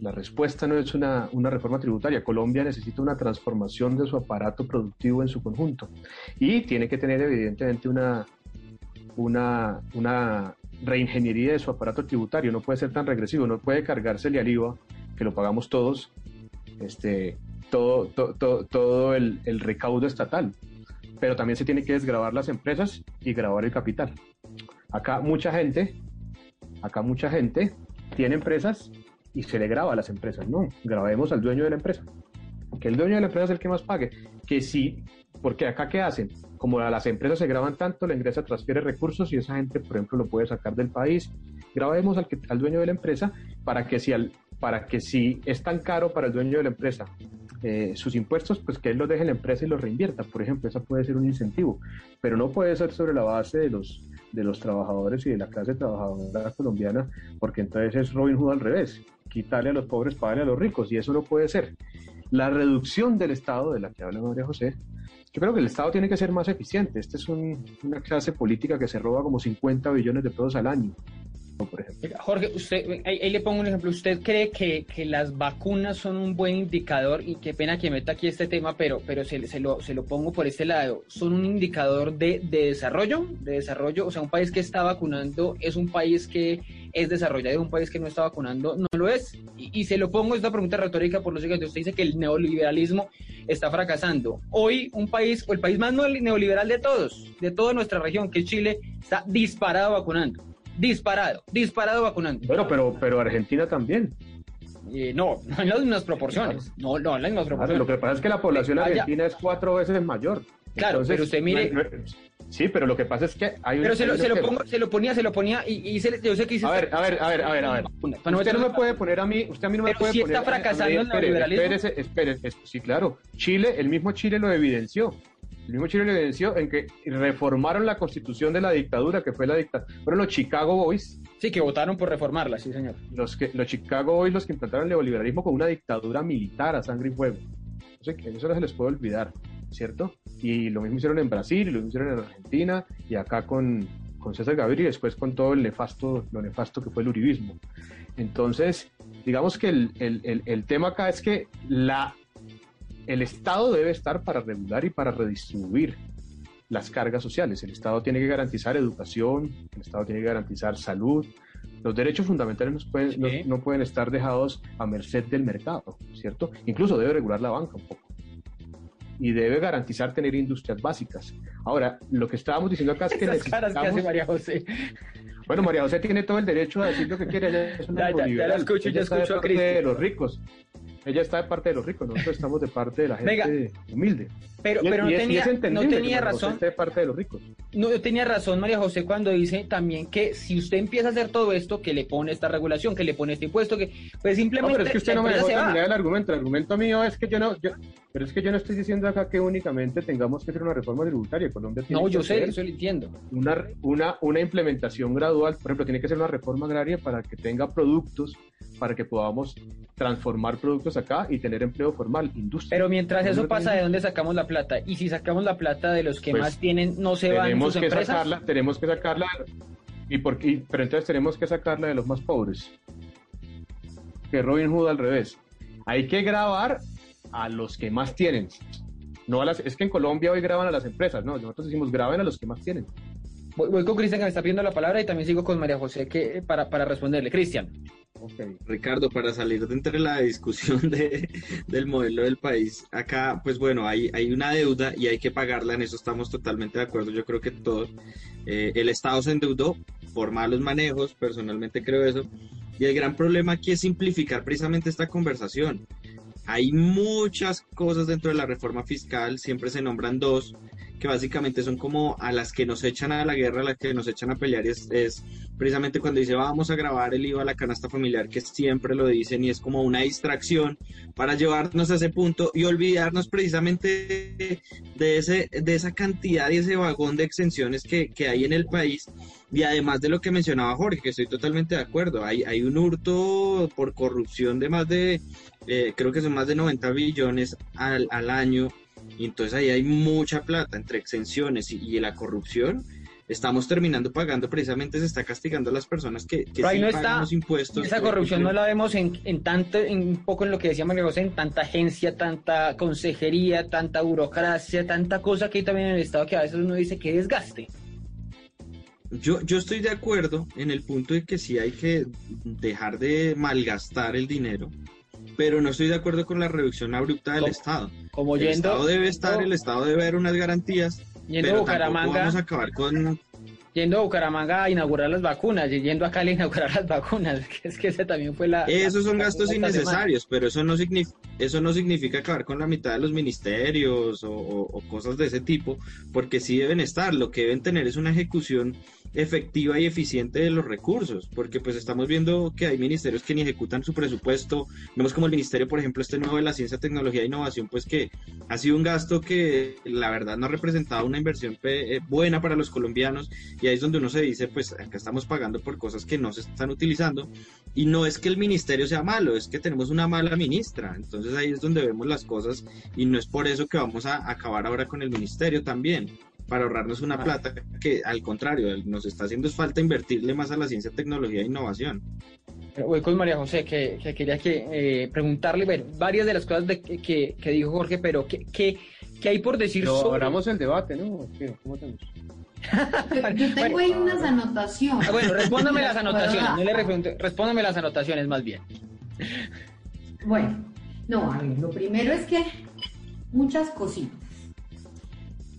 la respuesta no es una, reforma tributaria. Colombia necesita una transformación de su aparato productivo en su conjunto y tiene que tener evidentemente una, una, una reingeniería de su aparato tributario. No puede ser tan regresivo, no puede cargársele al IVA, que lo pagamos todos, este, todo, todo el, el recaudo estatal. Pero también se tiene que desgravar las empresas y grabar el capital. Acá mucha gente, acá mucha gente tiene empresas y se le graba a las empresas. No, grabemos al dueño de la empresa. Que el dueño de la empresa es el que más pague. Que sí, porque acá ¿qué hacen? Como a las empresas se graban tanto, la empresa transfiere recursos y esa gente, por ejemplo, lo puede sacar del país. Grabemos al, al dueño de la empresa para que si al, para que si es tan caro para el dueño de la empresa eh, sus impuestos, pues que él los deje en la empresa y los reinvierta. Por ejemplo, eso puede ser un incentivo, pero no puede ser sobre la base de los, de los trabajadores y de la clase trabajadora colombiana, porque entonces es Robin Hood al revés, quitarle a los pobres, pagarle a los ricos, y eso no puede ser. La reducción del Estado, de la que habla María José, yo creo que el Estado tiene que ser más eficiente. Esta es una clase política que se roba como 50 billones de pesos al año Jorge, usted, ahí, le pongo un ejemplo. ¿Usted cree que, las vacunas son un buen indicador? Y qué pena que meta aquí este tema, pero, pero se, se, lo, se lo pongo por este lado. ¿Son un indicador de, de desarrollo? De desarrollo, o sea, un país que está vacunando es un país que es desarrollado, un país que no está vacunando no lo es. Y, se lo pongo esta pregunta retórica por lo siguiente. Usted dice que el neoliberalismo está fracasando. Hoy un país, o el país más neoliberal de todos, de toda nuestra región, que es Chile, está disparado vacunando disparado, disparado vacunando. Bueno, pero, pero Argentina también. Eh, no, no en las mismas proporciones. No, no en las mismas proporciones. lo que pasa es que la población argentina es cuatro veces mayor. Claro, pero usted mire. sí, pero lo que pasa es que hay Pero se lo, se, lo pongo, se lo, ponía, se lo ponía y, y se, yo sé que hice. A ver, a ver, a ver, a ver, a ver. Usted no me puede poner a mí, usted a mí no me puede si poner. está fracasando el neoliberalismo. Espérese, espérese, sí, claro. Chile, el mismo Chile lo evidenció. El mismo Chile evidenció en que reformaron la constitución de la dictadura, que fue la dictadura. Fueron los Chicago Boys. Sí, que votaron por reformarla, sí, señor. Los, que, los Chicago Boys, los que implantaron el neoliberalismo con una dictadura militar a sangre y fuego. eso no se les puede olvidar, ¿cierto? Y lo mismo hicieron en Brasil, y lo mismo hicieron en Argentina, y acá con, con César Gaviria, y después con todo el nefasto, lo nefasto que fue el uribismo. Entonces, digamos que el, el, el tema acá es que la el Estado debe estar para regular y para redistribuir las cargas sociales. El Estado tiene que garantizar educación, el Estado tiene que garantizar salud. Los derechos fundamentales no pueden, no, pueden estar dejados a merced del mercado, ¿cierto? Incluso debe regular la banca un poco. Y debe garantizar tener industrias básicas. Ahora, lo que estábamos diciendo acá es que necesitamos... caras que hace María José. Bueno, María José tiene todo el derecho a decir lo que quiere. Ella es una ya, ya, ya, escucho, ya escucho a de los ricos. Ella está de parte de los ricos, nosotros estamos de parte de la gente humilde. Pero, pero no, tenía, no tenía razón. de parte de los ricos. No tenía razón María José cuando dice también que si usted empieza a hacer todo esto, que le pone esta regulación, que le pone este impuesto, que pues simplemente. No, pero es que usted no me dejó terminar el argumento. El argumento mío es que yo no, yo, pero es que yo no estoy diciendo acá que únicamente tengamos que hacer una reforma tributaria. Colombia tiene no, yo sé, eso lo entiendo. Una, una, una implementación gradual, por ejemplo, tiene que ser una reforma agraria para que tenga productos para que podamos transformar productos acá y tener empleo formal, industria. Pero mientras eso pasa, ¿de dónde sacamos la plata? Y si sacamos la plata de los que pues más tienen, no se van sus que empresas. Sacarla, tenemos que sacarla, y por, pero entonces tenemos que sacarla de los más pobres. Que Robin Hood al revés. Hay que grabar a los que más tienen. No a las, es que en Colombia hoy graban a las empresas, no, nosotros decimos graben a los que más tienen. Voy, con Cristian que me está pidiendo la palabra y también sigo con María José que, para, para responderle. Cristian. Ricardo, para salir de entre la discusión de, del modelo del país, acá, pues bueno, hay, hay una deuda y hay que pagarla, en eso estamos totalmente de acuerdo, yo creo que todos. Eh, el Estado se endeudó por malos manejos, personalmente creo eso, y el gran problema aquí es simplificar precisamente esta conversación. Hay muchas cosas dentro de la reforma fiscal, siempre se nombran dos, que básicamente son como a las que nos echan a la guerra, a las que nos echan a pelear, es, es precisamente cuando dice vamos a grabar el IVA a la canasta familiar, que siempre lo dicen y es como una distracción para llevarnos a ese punto y olvidarnos precisamente de, ese, de esa cantidad y ese vagón de exenciones que, que hay en el país. Y además de lo que mencionaba Jorge, que estoy totalmente de acuerdo, hay, hay un hurto por corrupción de más de, eh, creo que son más de 90 billones al, al año y entonces ahí hay mucha plata entre exenciones y, la corrupción. Estamos terminando pagando, precisamente se está castigando a las personas que, que sí pagan los impuestos. Esa corrupción no la vemos en, en tanto, en un poco en lo que decía María José, en tanta agencia, tanta consejería, tanta burocracia, tanta cosa que hay también en el Estado que a veces uno dice que desgaste. Yo, yo estoy de acuerdo en el punto de que sí hay que dejar de malgastar el dinero, pero no estoy de acuerdo con la reducción abrupta del Estado. Como el Estado debe estar, el Estado debe haber unas garantías. Yendo pero Bucaramanga. Vamos a acabar con. Yendo a Bucaramanga a inaugurar las vacunas, y yendo a Cali a inaugurar las vacunas, que es que ese también fue la... Esos son la- gastos innecesarios, pero eso no, significa, eso no significa acabar con la mitad de los ministerios o, o- o cosas de ese tipo, porque sí deben estar, lo que deben tener es una ejecución efectiva y eficiente de los recursos, porque pues estamos viendo que hay ministerios que ni ejecutan su presupuesto, vemos como el ministerio, por ejemplo, este nuevo de la ciencia, tecnología e innovación, pues que ha sido un gasto que la verdad no ha representado una inversión eh, buena para los colombianos y ahí es donde uno se dice, pues acá estamos pagando por cosas que no se están utilizando y no es que el ministerio sea malo, es que tenemos una mala ministra, entonces ahí es donde vemos las cosas y no es por eso que vamos a acabar ahora con el ministerio también para ahorrarnos una plata que al contrario nos está haciendo falta invertirle más a la ciencia, tecnología e innovación. Pero Voy con María José, que, que quería que, eh, preguntarle bueno, varias de las cosas de, que, que- dijo Jorge, pero ¿qué, qué, qué hay por decir Pero sobre... abramos el debate, ¿no? ¿Cómo hacemos? Yo, yo tengo ahí unas anotaciones. Ah, bueno, respóndame las anotaciones, no le respondo- respóndame las anotaciones más bien. Bueno, no, a ver, lo primero es que muchas cositas.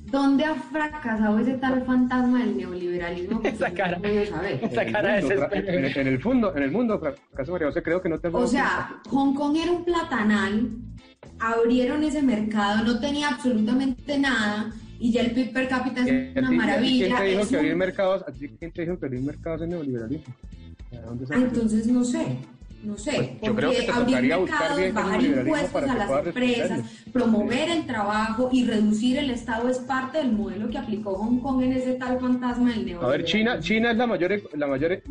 ¿Dónde ha fracasado ese tal fantasma del neoliberalismo? Pues Esa cara. saber. Esa En el mundo, en, en el fondo, en el mundo, fracaso María José, creo que no te O sea, Hong Kong era un platanal, abrieron ese mercado, no tenía absolutamente nada y ya el PIB per cápita es una ¿Quién maravilla. te dijo es que un- abrir mercados, a ti quién te dijo que abrir mercados es neoliberalismo? ¿De dónde Ah, entonces no sé, no sé, Pues, yo porque creo que te abrir tocaría buscar mercados, bien bajar neoliberalismo impuestos para a las empresas, promover el trabajo y reducir el Estado es parte del modelo que aplicó Hong Kong en ese tal fantasma del A neoliberalismo. ver, China, China es la mayor, la mayor,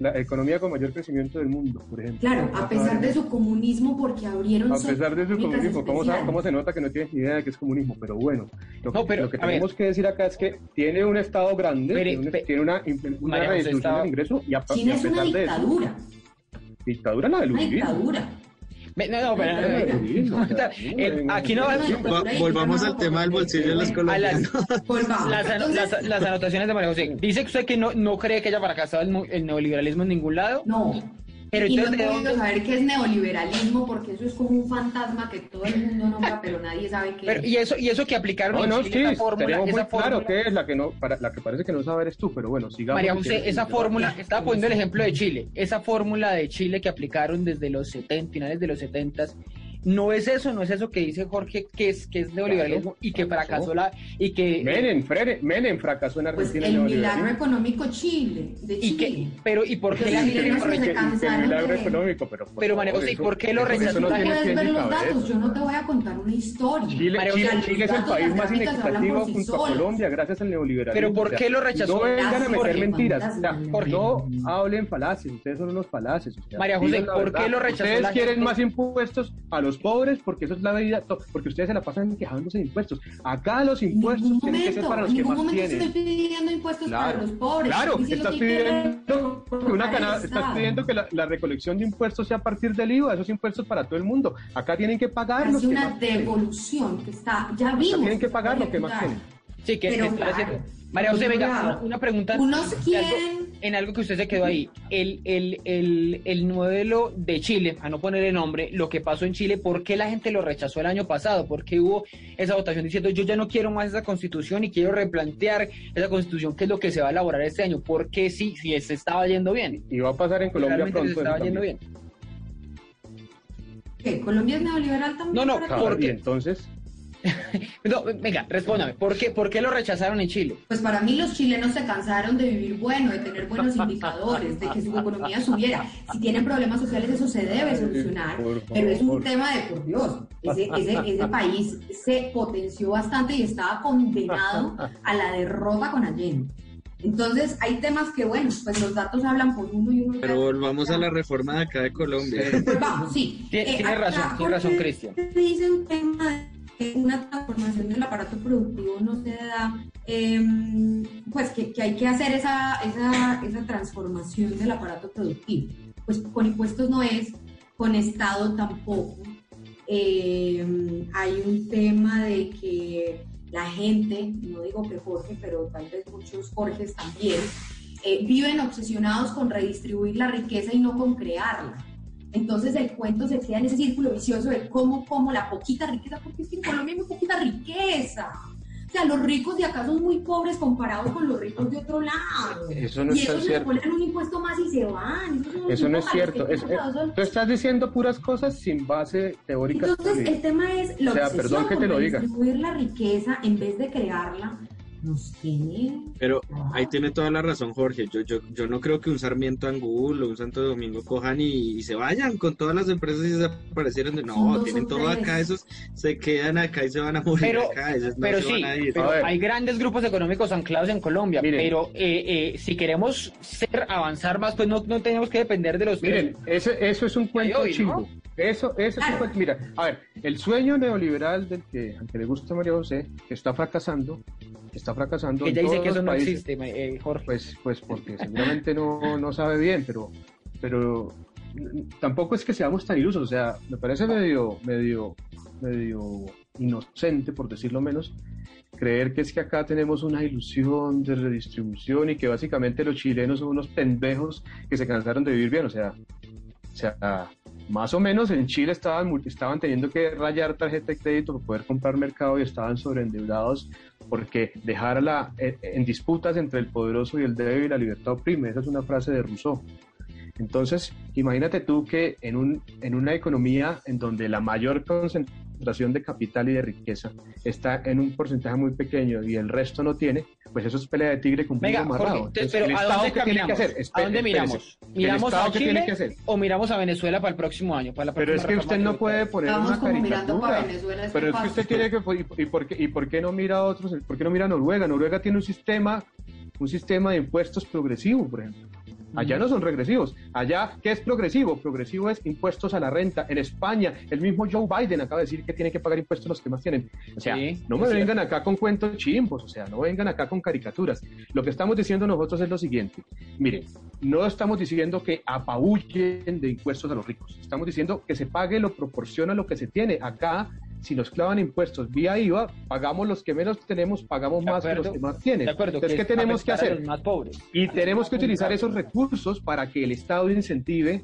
la economía con mayor crecimiento del mundo, por ejemplo. Claro, a pesar de su comunismo, porque abrieron A pesar de su comunismo, ¿cómo, se nota que no tienes ni idea de qué es comunismo? Pero bueno, lo, No, que- pero, lo que a ver. tenemos que decir acá es que tiene un Estado grande, Pero, tiene, un- pe- tiene una, una María redistribución estaba- del ingreso y a, y China a es una pesar de eso, dictadura, la del una uribismo. dictadura. No, no, pero, eh, aquí no va Va- volvamos al tema del bolsillo de los a colombianos. las, las, las- las anotaciones de María José. Dice usted que no, no cree que haya fracasado el neoliberalismo en ningún lado. No. Pero y no entonces, he ¿de podido saber qué es neoliberalismo porque eso es como un fantasma que todo el mundo nombra, pero nadie sabe qué Pero, es. y eso y eso que aplicaron No, en no, Chile, sí, esa fórmula, muy esa claro fórmula- que es la que no, para, la que parece que no saber es tú, pero bueno, sigamos. María José, es esa fórmula, estaba poniendo el ejemplo de Chile, esa fórmula de Chile que aplicaron desde los 70, finales de los 70, no es eso, no es eso que dice Jorge que es que es neoliberalismo y que fracasó la y que Menem, Frere- Menem fracasó en Pues Argentina el en milagro económico Chile, de y que pero y por qué la gente cansaron milagro económico, pero por Pero, María favor, José, ¿y eso- por qué lo rechazó no puedes ver los datos, yo no te voy a contar una historia. Chile, es el país más inequitativo junto a. Colombia gracias al neoliberalismo. Pero ¿por qué lo rechazó? No vengan a meter mentiras. No hablen falacias. Ustedes son unos sea, María José, ¿por qué lo rechazó Ustedes quieren más impuestos a los pobres porque eso es la to- Porque ustedes se la pasan quejándose de impuestos. Acá los impuestos ningún tienen que ser momento, para los que más momento tienen. estoy pidiendo impuestos Claro, para los pobres. claro, estás pidiendo que una cana- estás pidiendo que la, la recolección de impuestos sea a partir del IVA, esos impuestos para todo el mundo. Acá tienen que pagar los Hace que una más tienen. devolución que está, ya Acá vimos. tienen que pagar lo que más tienen. Sí, que Pero claro, haciendo- María José, venga, una, una pregunta. Unos quieren- en algo que usted se quedó ahí. El, el, el, el modelo de Chile, a no ponerle nombre, lo que pasó en Chile, ¿por qué la gente lo rechazó el año pasado? ¿Por qué hubo esa votación diciendo yo ya no quiero más esa constitución y quiero replantear esa constitución que es lo que se va a elaborar este año? ¿Por qué sí, si se estaba yendo bien? Y va a pasar en Colombia Realmente pronto. se estaba yendo bien. ¿Qué? ¿Colombia es neoliberal también? No, no, para ti? Claro, ¿Por qué? Y entonces, No, venga, respóndame. ¿Por qué, ¿Por qué lo rechazaron en Chile? Pues para mí los chilenos se cansaron de vivir bueno, de tener buenos indicadores, de que su economía subiera. Si tienen problemas sociales eso se debe solucionar, pero es un tema de por Dios. Ese, ese, ese país se potenció bastante y estaba condenado a la derrota con Allende. Entonces hay temas que, bueno, pues los datos hablan por uno y uno. Pero volvamos a la reforma de acá de Colombia. Pues vamos, sí. Tiene- Eh, razón, tiene razón, Cristian. Dice un tema de una transformación del aparato productivo no se da, em, pues que, hay que hacer esa, esa, esa transformación del aparato productivo. Pues con impuestos no es, con Estado tampoco. Em, hay un tema de que la gente, no digo que Jorge, pero tal vez muchos Jorges también, eh, viven obsesionados con redistribuir la riqueza y no con crearla. Entonces el cuento se queda en ese círculo vicioso de cómo, cómo la poquita riqueza, porque es que en Colombia hay muy poquita riqueza. O sea, los ricos de acá son muy pobres comparados con los ricos de otro lado. Eso no y cierto. les ponen un impuesto más y se van. Los Eso no es cierto. Es- son- tú estás diciendo puras cosas sin base teórica. Entonces, el tema es la O sea, obsesión perdón que te lo diga. distribuir la riqueza en vez de crearla. Nos tiene... Pero ahí tiene toda la razón Jorge. Yo, yo, yo no creo que un Sarmiento Angul o un Santo Domingo cojan y, y se vayan con todas las empresas y desaparecieran. De, no, tienen todo tres. acá, esos se quedan acá y se van a morir Pero, acá. No pero se sí, van a ir. pero A hay grandes grupos económicos anclados en Colombia, Miren. pero eh, eh, si queremos ser, avanzar más, pues no, no tenemos que depender de los Miren, eso, eso es un cuento hoy, ¿no? chimbo. Eso, eso es un Claro. cuento. Mira, a ver, el sueño neoliberal del que, al que le gusta a María José, que está fracasando, está fracasando. en ya dice todos que eso no países. existe, eh, Jorge. Pues, pues porque seguramente no, no sabe bien, pero, pero tampoco es que seamos tan ilusos. O sea, me parece medio, medio, medio inocente, por decirlo menos, creer que es que acá tenemos una ilusión de redistribución y que básicamente los chilenos son unos pendejos que se cansaron de vivir bien. O sea, o sea, más o menos en Chile estaban, estaban teniendo que rayar tarjeta de crédito para poder comprar mercado y estaban sobreendeudados porque dejarla en, en disputas entre el poderoso y el débil la libertad oprime. Esa es una frase de Rousseau. Entonces, imagínate tú que en, un, en una economía en donde la mayor concentración de capital y de riqueza está en un porcentaje muy pequeño y el resto no tiene, pues eso es pelea de tigre con Venga, Jorge, amarrado. entonces, Entonces, pero ¿el ¿a Estado dónde tiene que caminamos? hacer? ¿A dónde miramos? ¿El ¿Miramos a qué tiene Chile que hacer? o miramos a Venezuela para el próximo año? Para la Pero es que usted no puede poner Estamos una como mirando para caricatura. Venezuela. este Pero es que usted tiene que... ¿Y, y por qué, ¿Y por qué no mira a otros? ¿Por qué no mira a Noruega? Noruega tiene un sistema, un sistema de impuestos progresivo, por ejemplo. Allá no son regresivos. Allá, ¿qué es progresivo? Progresivo es impuestos a la renta. En España, el mismo Joe Biden acaba de decir que tiene que pagar impuestos los que más tienen. O sea, Sí, no me vengan acá con cuentos chimbos, o sea, no vengan acá con caricaturas. Lo que estamos diciendo nosotros es lo siguiente. Miren, no estamos diciendo que apabullen de impuestos a los ricos. Estamos diciendo que se pague lo proporciona lo que se tiene. Acá, si nos clavan impuestos vía IVA, pagamos los que menos tenemos, pagamos De más que los que más tienen. De acuerdo. Entonces, ¿qué es tenemos que hacer? los más pobres. Y tenemos que utilizar esos recursos para que el Estado incentive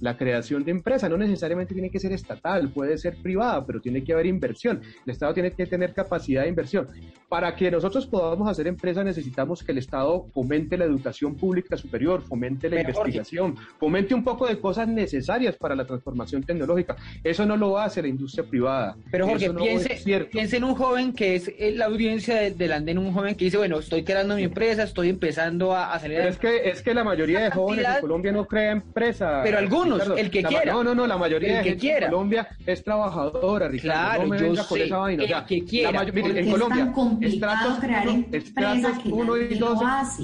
la creación de empresas. No necesariamente tiene que ser estatal, puede ser privada, pero tiene que haber inversión. El Estado tiene que tener capacidad de inversión. Para que nosotros podamos hacer empresas necesitamos que el Estado fomente la educación pública superior, fomente la investigación, fomente un poco de cosas necesarias para la transformación tecnológica. Eso no lo hace la industria privada. Pero Jorge, no piense, piense en un joven que es la audiencia de- del andén, un joven que dice, bueno, estoy creando mi empresa, estoy empezando a, a salir Pero es que, es que la mayoría de jóvenes cantidad- en Colombia no crea empresa. Pero algunos, el que La- quiera. No, no, no, la mayoría El de que gente quiera. en Colombia es trabajadora, Ricardo. Claro, no me yo venga con sé, esa vaina. o el sea, que quiera. la mire, en es Colombia, tan complicado estratos crear uno- empresas estratos que uno y nadie dos lo hace.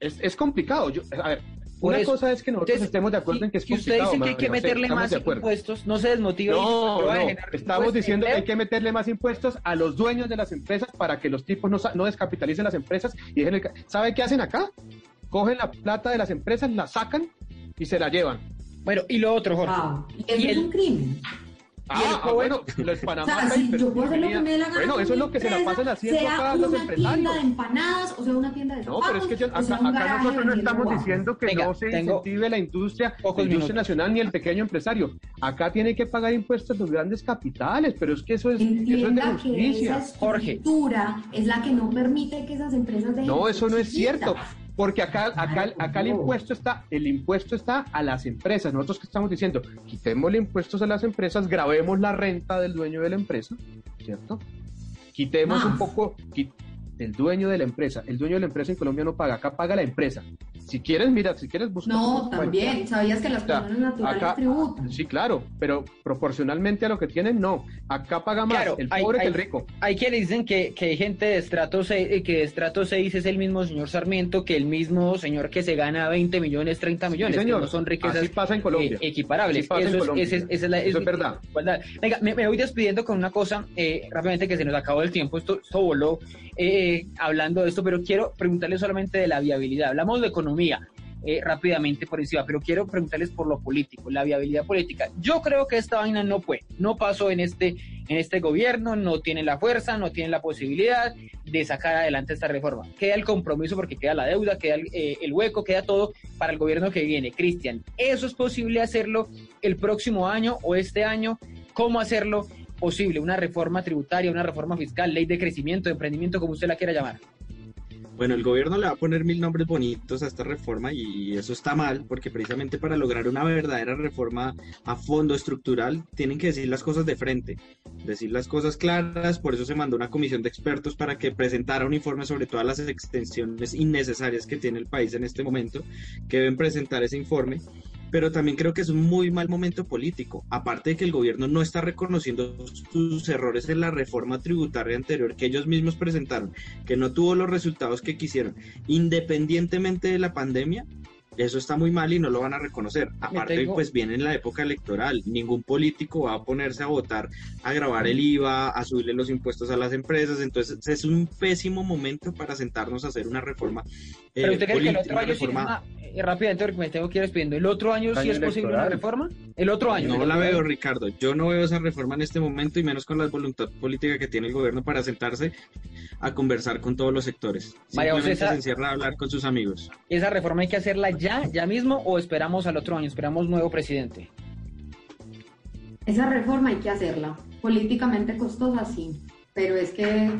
es, es complicado. Yo, a ver, Por una eso. cosa es que nosotros Entonces, estemos de acuerdo si- en que es si usted dice que hay que meterle más impuestos, no se desmotive. y No, dice, "Va a no, generar estamos diciendo que hay empleo". que meterle más impuestos a los dueños de las empresas para que los tipos no, sa- no descapitalicen las empresas y dejen el... ca- ¿Sabe qué hacen acá? Cogen la plata de las empresas, la sacan y se la llevan. Bueno, y lo otro, Jorge. Y eso Y es un crimen. Ah, el ah, bueno, los Panamá O sea, si Papers, yo puedo hacer lo que me dé la gana. Bueno, eso es lo que se la pasan haciendo acá los una empresarios. tienda de empanadas, o sea, una tienda de No, pero es que yo- acá, acá nosotros no estamos diciendo que Venga, no se incentive la industria, la industria minutos. nacional ni el pequeño empresario. Acá tiene que pagar impuestos los grandes capitales, pero es que eso es, eso es de Entienda que justicia. esa Jorge. estructura es la que no permite que esas empresas dejen No, eso no es cierto. Porque acá, acá, acá el impuesto está, el impuesto está a las empresas. Nosotros que estamos diciendo, quitémosle impuestos a las empresas, grabemos la renta del dueño de la empresa, ¿cierto? Quitemos un poco qui- del dueño de la empresa. El dueño de la empresa en Colombia no paga, acá paga la empresa. Si quieres, mira, si quieres buscar. No, también. ¿Sabías que las O sea, personas naturales acá- tributan? Sí, claro, pero proporcionalmente a lo que tienen, no. Acá paga más Claro, el pobre hay- que el rico. Hay quienes dicen que, que hay gente de estrato 6, eh, que de estrato 6 es el mismo señor Sarmiento que el mismo señor que se gana 20 millones, 30 millones, Sí, señor. que no son riquezas Así pasa en Colombia. eh, equiparables. Así pasa en Eso es, Colombia. ese es- esa es la Eso es verdad. igualdad. Venga, me, me voy despidiendo con una cosa eh, rápidamente que se nos acabó el tiempo. Esto, esto voló eh, hablando de esto, pero quiero preguntarle solamente de la viabilidad. Hablamos de economía. Eh, rápidamente por encima, pero quiero preguntarles por lo político, la viabilidad política. Yo creo que esta vaina no puede, no pasó en este, en este gobierno, no tiene la fuerza, no tiene la posibilidad de sacar adelante esta reforma. Queda el compromiso porque queda la deuda, queda el, eh, el hueco, queda todo para el gobierno que viene. Cristian, ¿eso es posible hacerlo el próximo año o este año? ¿Cómo hacerlo? posible? ¿Una reforma tributaria, una reforma fiscal, ley de crecimiento, de emprendimiento, como usted la quiera llamar? Bueno, el gobierno le va a poner mil nombres bonitos a esta reforma y eso está mal, porque precisamente para lograr una verdadera reforma a fondo estructural tienen que decir las cosas de frente, decir las cosas claras, por eso se mandó una comisión de expertos para que presentara un informe sobre todas las extensiones innecesarias que tiene el país en este momento, que deben presentar ese informe pero también creo que es un muy mal momento político, aparte de que el gobierno no está reconociendo sus errores en la reforma tributaria anterior que ellos mismos presentaron, que no tuvo los resultados que quisieron, independientemente de la pandemia, eso está muy mal y no lo van a reconocer. Aparte, pues viene en la época electoral. Ningún político va a ponerse a votar, a grabar el IVA, a subirle los impuestos a las empresas. Entonces, es un pésimo momento para sentarnos a hacer una reforma. Eh, Pero usted cree que el otro año reforma... Eh, rápidamente, porque me tengo que ir despidiendo. ¿El otro año sí es posible una reforma? El otro año. No la veo, Ricardo. Yo no veo esa reforma en este momento y menos con la voluntad política que tiene el gobierno para sentarse a conversar con todos los sectores. Simplemente se encierra a hablar con sus amigos. Esa reforma hay que hacerla ya ya, ya mismo o esperamos al otro año, esperamos nuevo presidente? Esa reforma hay que hacerla. Políticamente costosa, sí, pero es que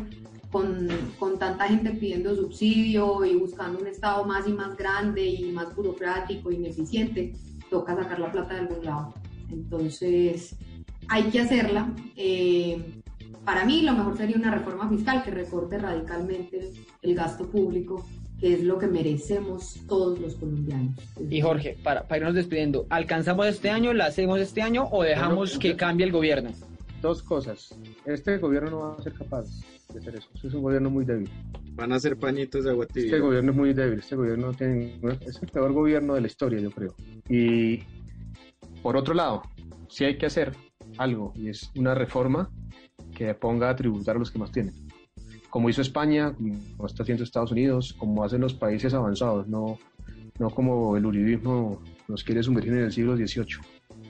con, con, tanta gente pidiendo subsidio y buscando un Estado más y más grande y más burocrático, ineficiente, toca sacar la plata de algún lado. Entonces, hay que hacerla. Eh, para mí, lo mejor sería una reforma fiscal que recorte radicalmente el gasto público que es lo que merecemos todos los colombianos. Y Jorge, para, para irnos despidiendo, ¿alcanzamos este año, la hacemos este año o dejamos que cambie el gobierno? Dos cosas. Este gobierno no va a ser capaz de hacer eso. es un gobierno muy débil. Van a ser pañitos de agua tibia. Este gobierno es muy débil. Este gobierno tiene, es el peor gobierno de la historia, yo creo. Y por otro lado, sí hay que hacer algo y es una reforma que ponga a tributar a los que más tienen como hizo España, como está haciendo Estados Unidos, como hacen los países avanzados, no, no como el uribismo nos quiere sumergir en el siglo XVIII.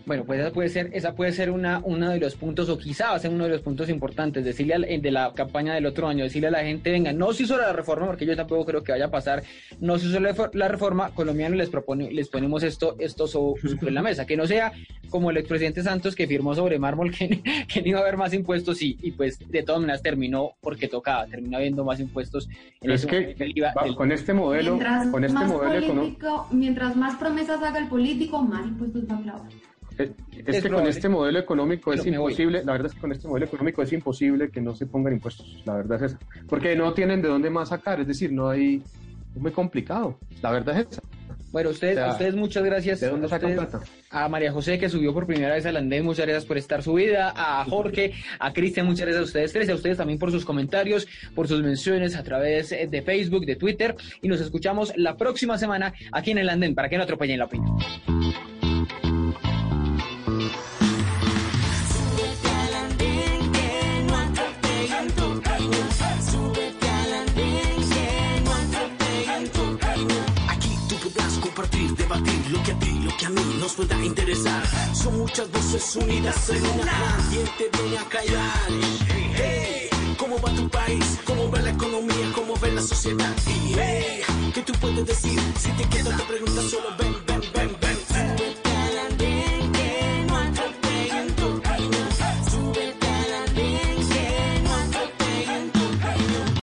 Bueno, pues esa puede ser, esa puede ser una, uno de los puntos, o quizá va a ser uno de los puntos importantes, decirle al, de la campaña del otro año, decirle a la gente, venga, no se hizo la reforma, porque yo tampoco creo que vaya a pasar, no se hizo la, reforma, colombianos les propone, les ponemos esto, esto sobre, la mesa, que no sea como el expresidente Santos que firmó sobre mármol que, que no iba a haber más impuestos y, y pues de todas maneras terminó porque tocaba, terminó habiendo más impuestos. En es que con este modelo, mientras con este modelo económico, mientras más promesas haga el político, más impuestos va a clavar. Es, que con este modelo económico es imposible, la verdad es que con este modelo económico es imposible que no se pongan impuestos, la verdad es esa. Porque no tienen de dónde más sacar, es decir, no hay, es muy complicado, la verdad es esa. Bueno, ustedes, ustedes muchas gracias. ¿De dónde sacan plata? A María José que subió por primera vez al andén, muchas gracias por estar subida. A Jorge, a Cristian, muchas gracias a ustedes tres, a ustedes también por sus comentarios, por sus menciones a través de Facebook, de Twitter. Y nos escuchamos la próxima semana aquí en el andén para que no atropellen la opinión. Que a mí nos pueda interesar. Son muchas voces unidas en una. ¿Quién te viene a callar? Hey, ¿cómo va tu país? ¿Cómo va la economía? ¿Cómo ve la sociedad? Y hey, ¿qué tú puedes decir? Si te quedas te preguntas solo ven, ven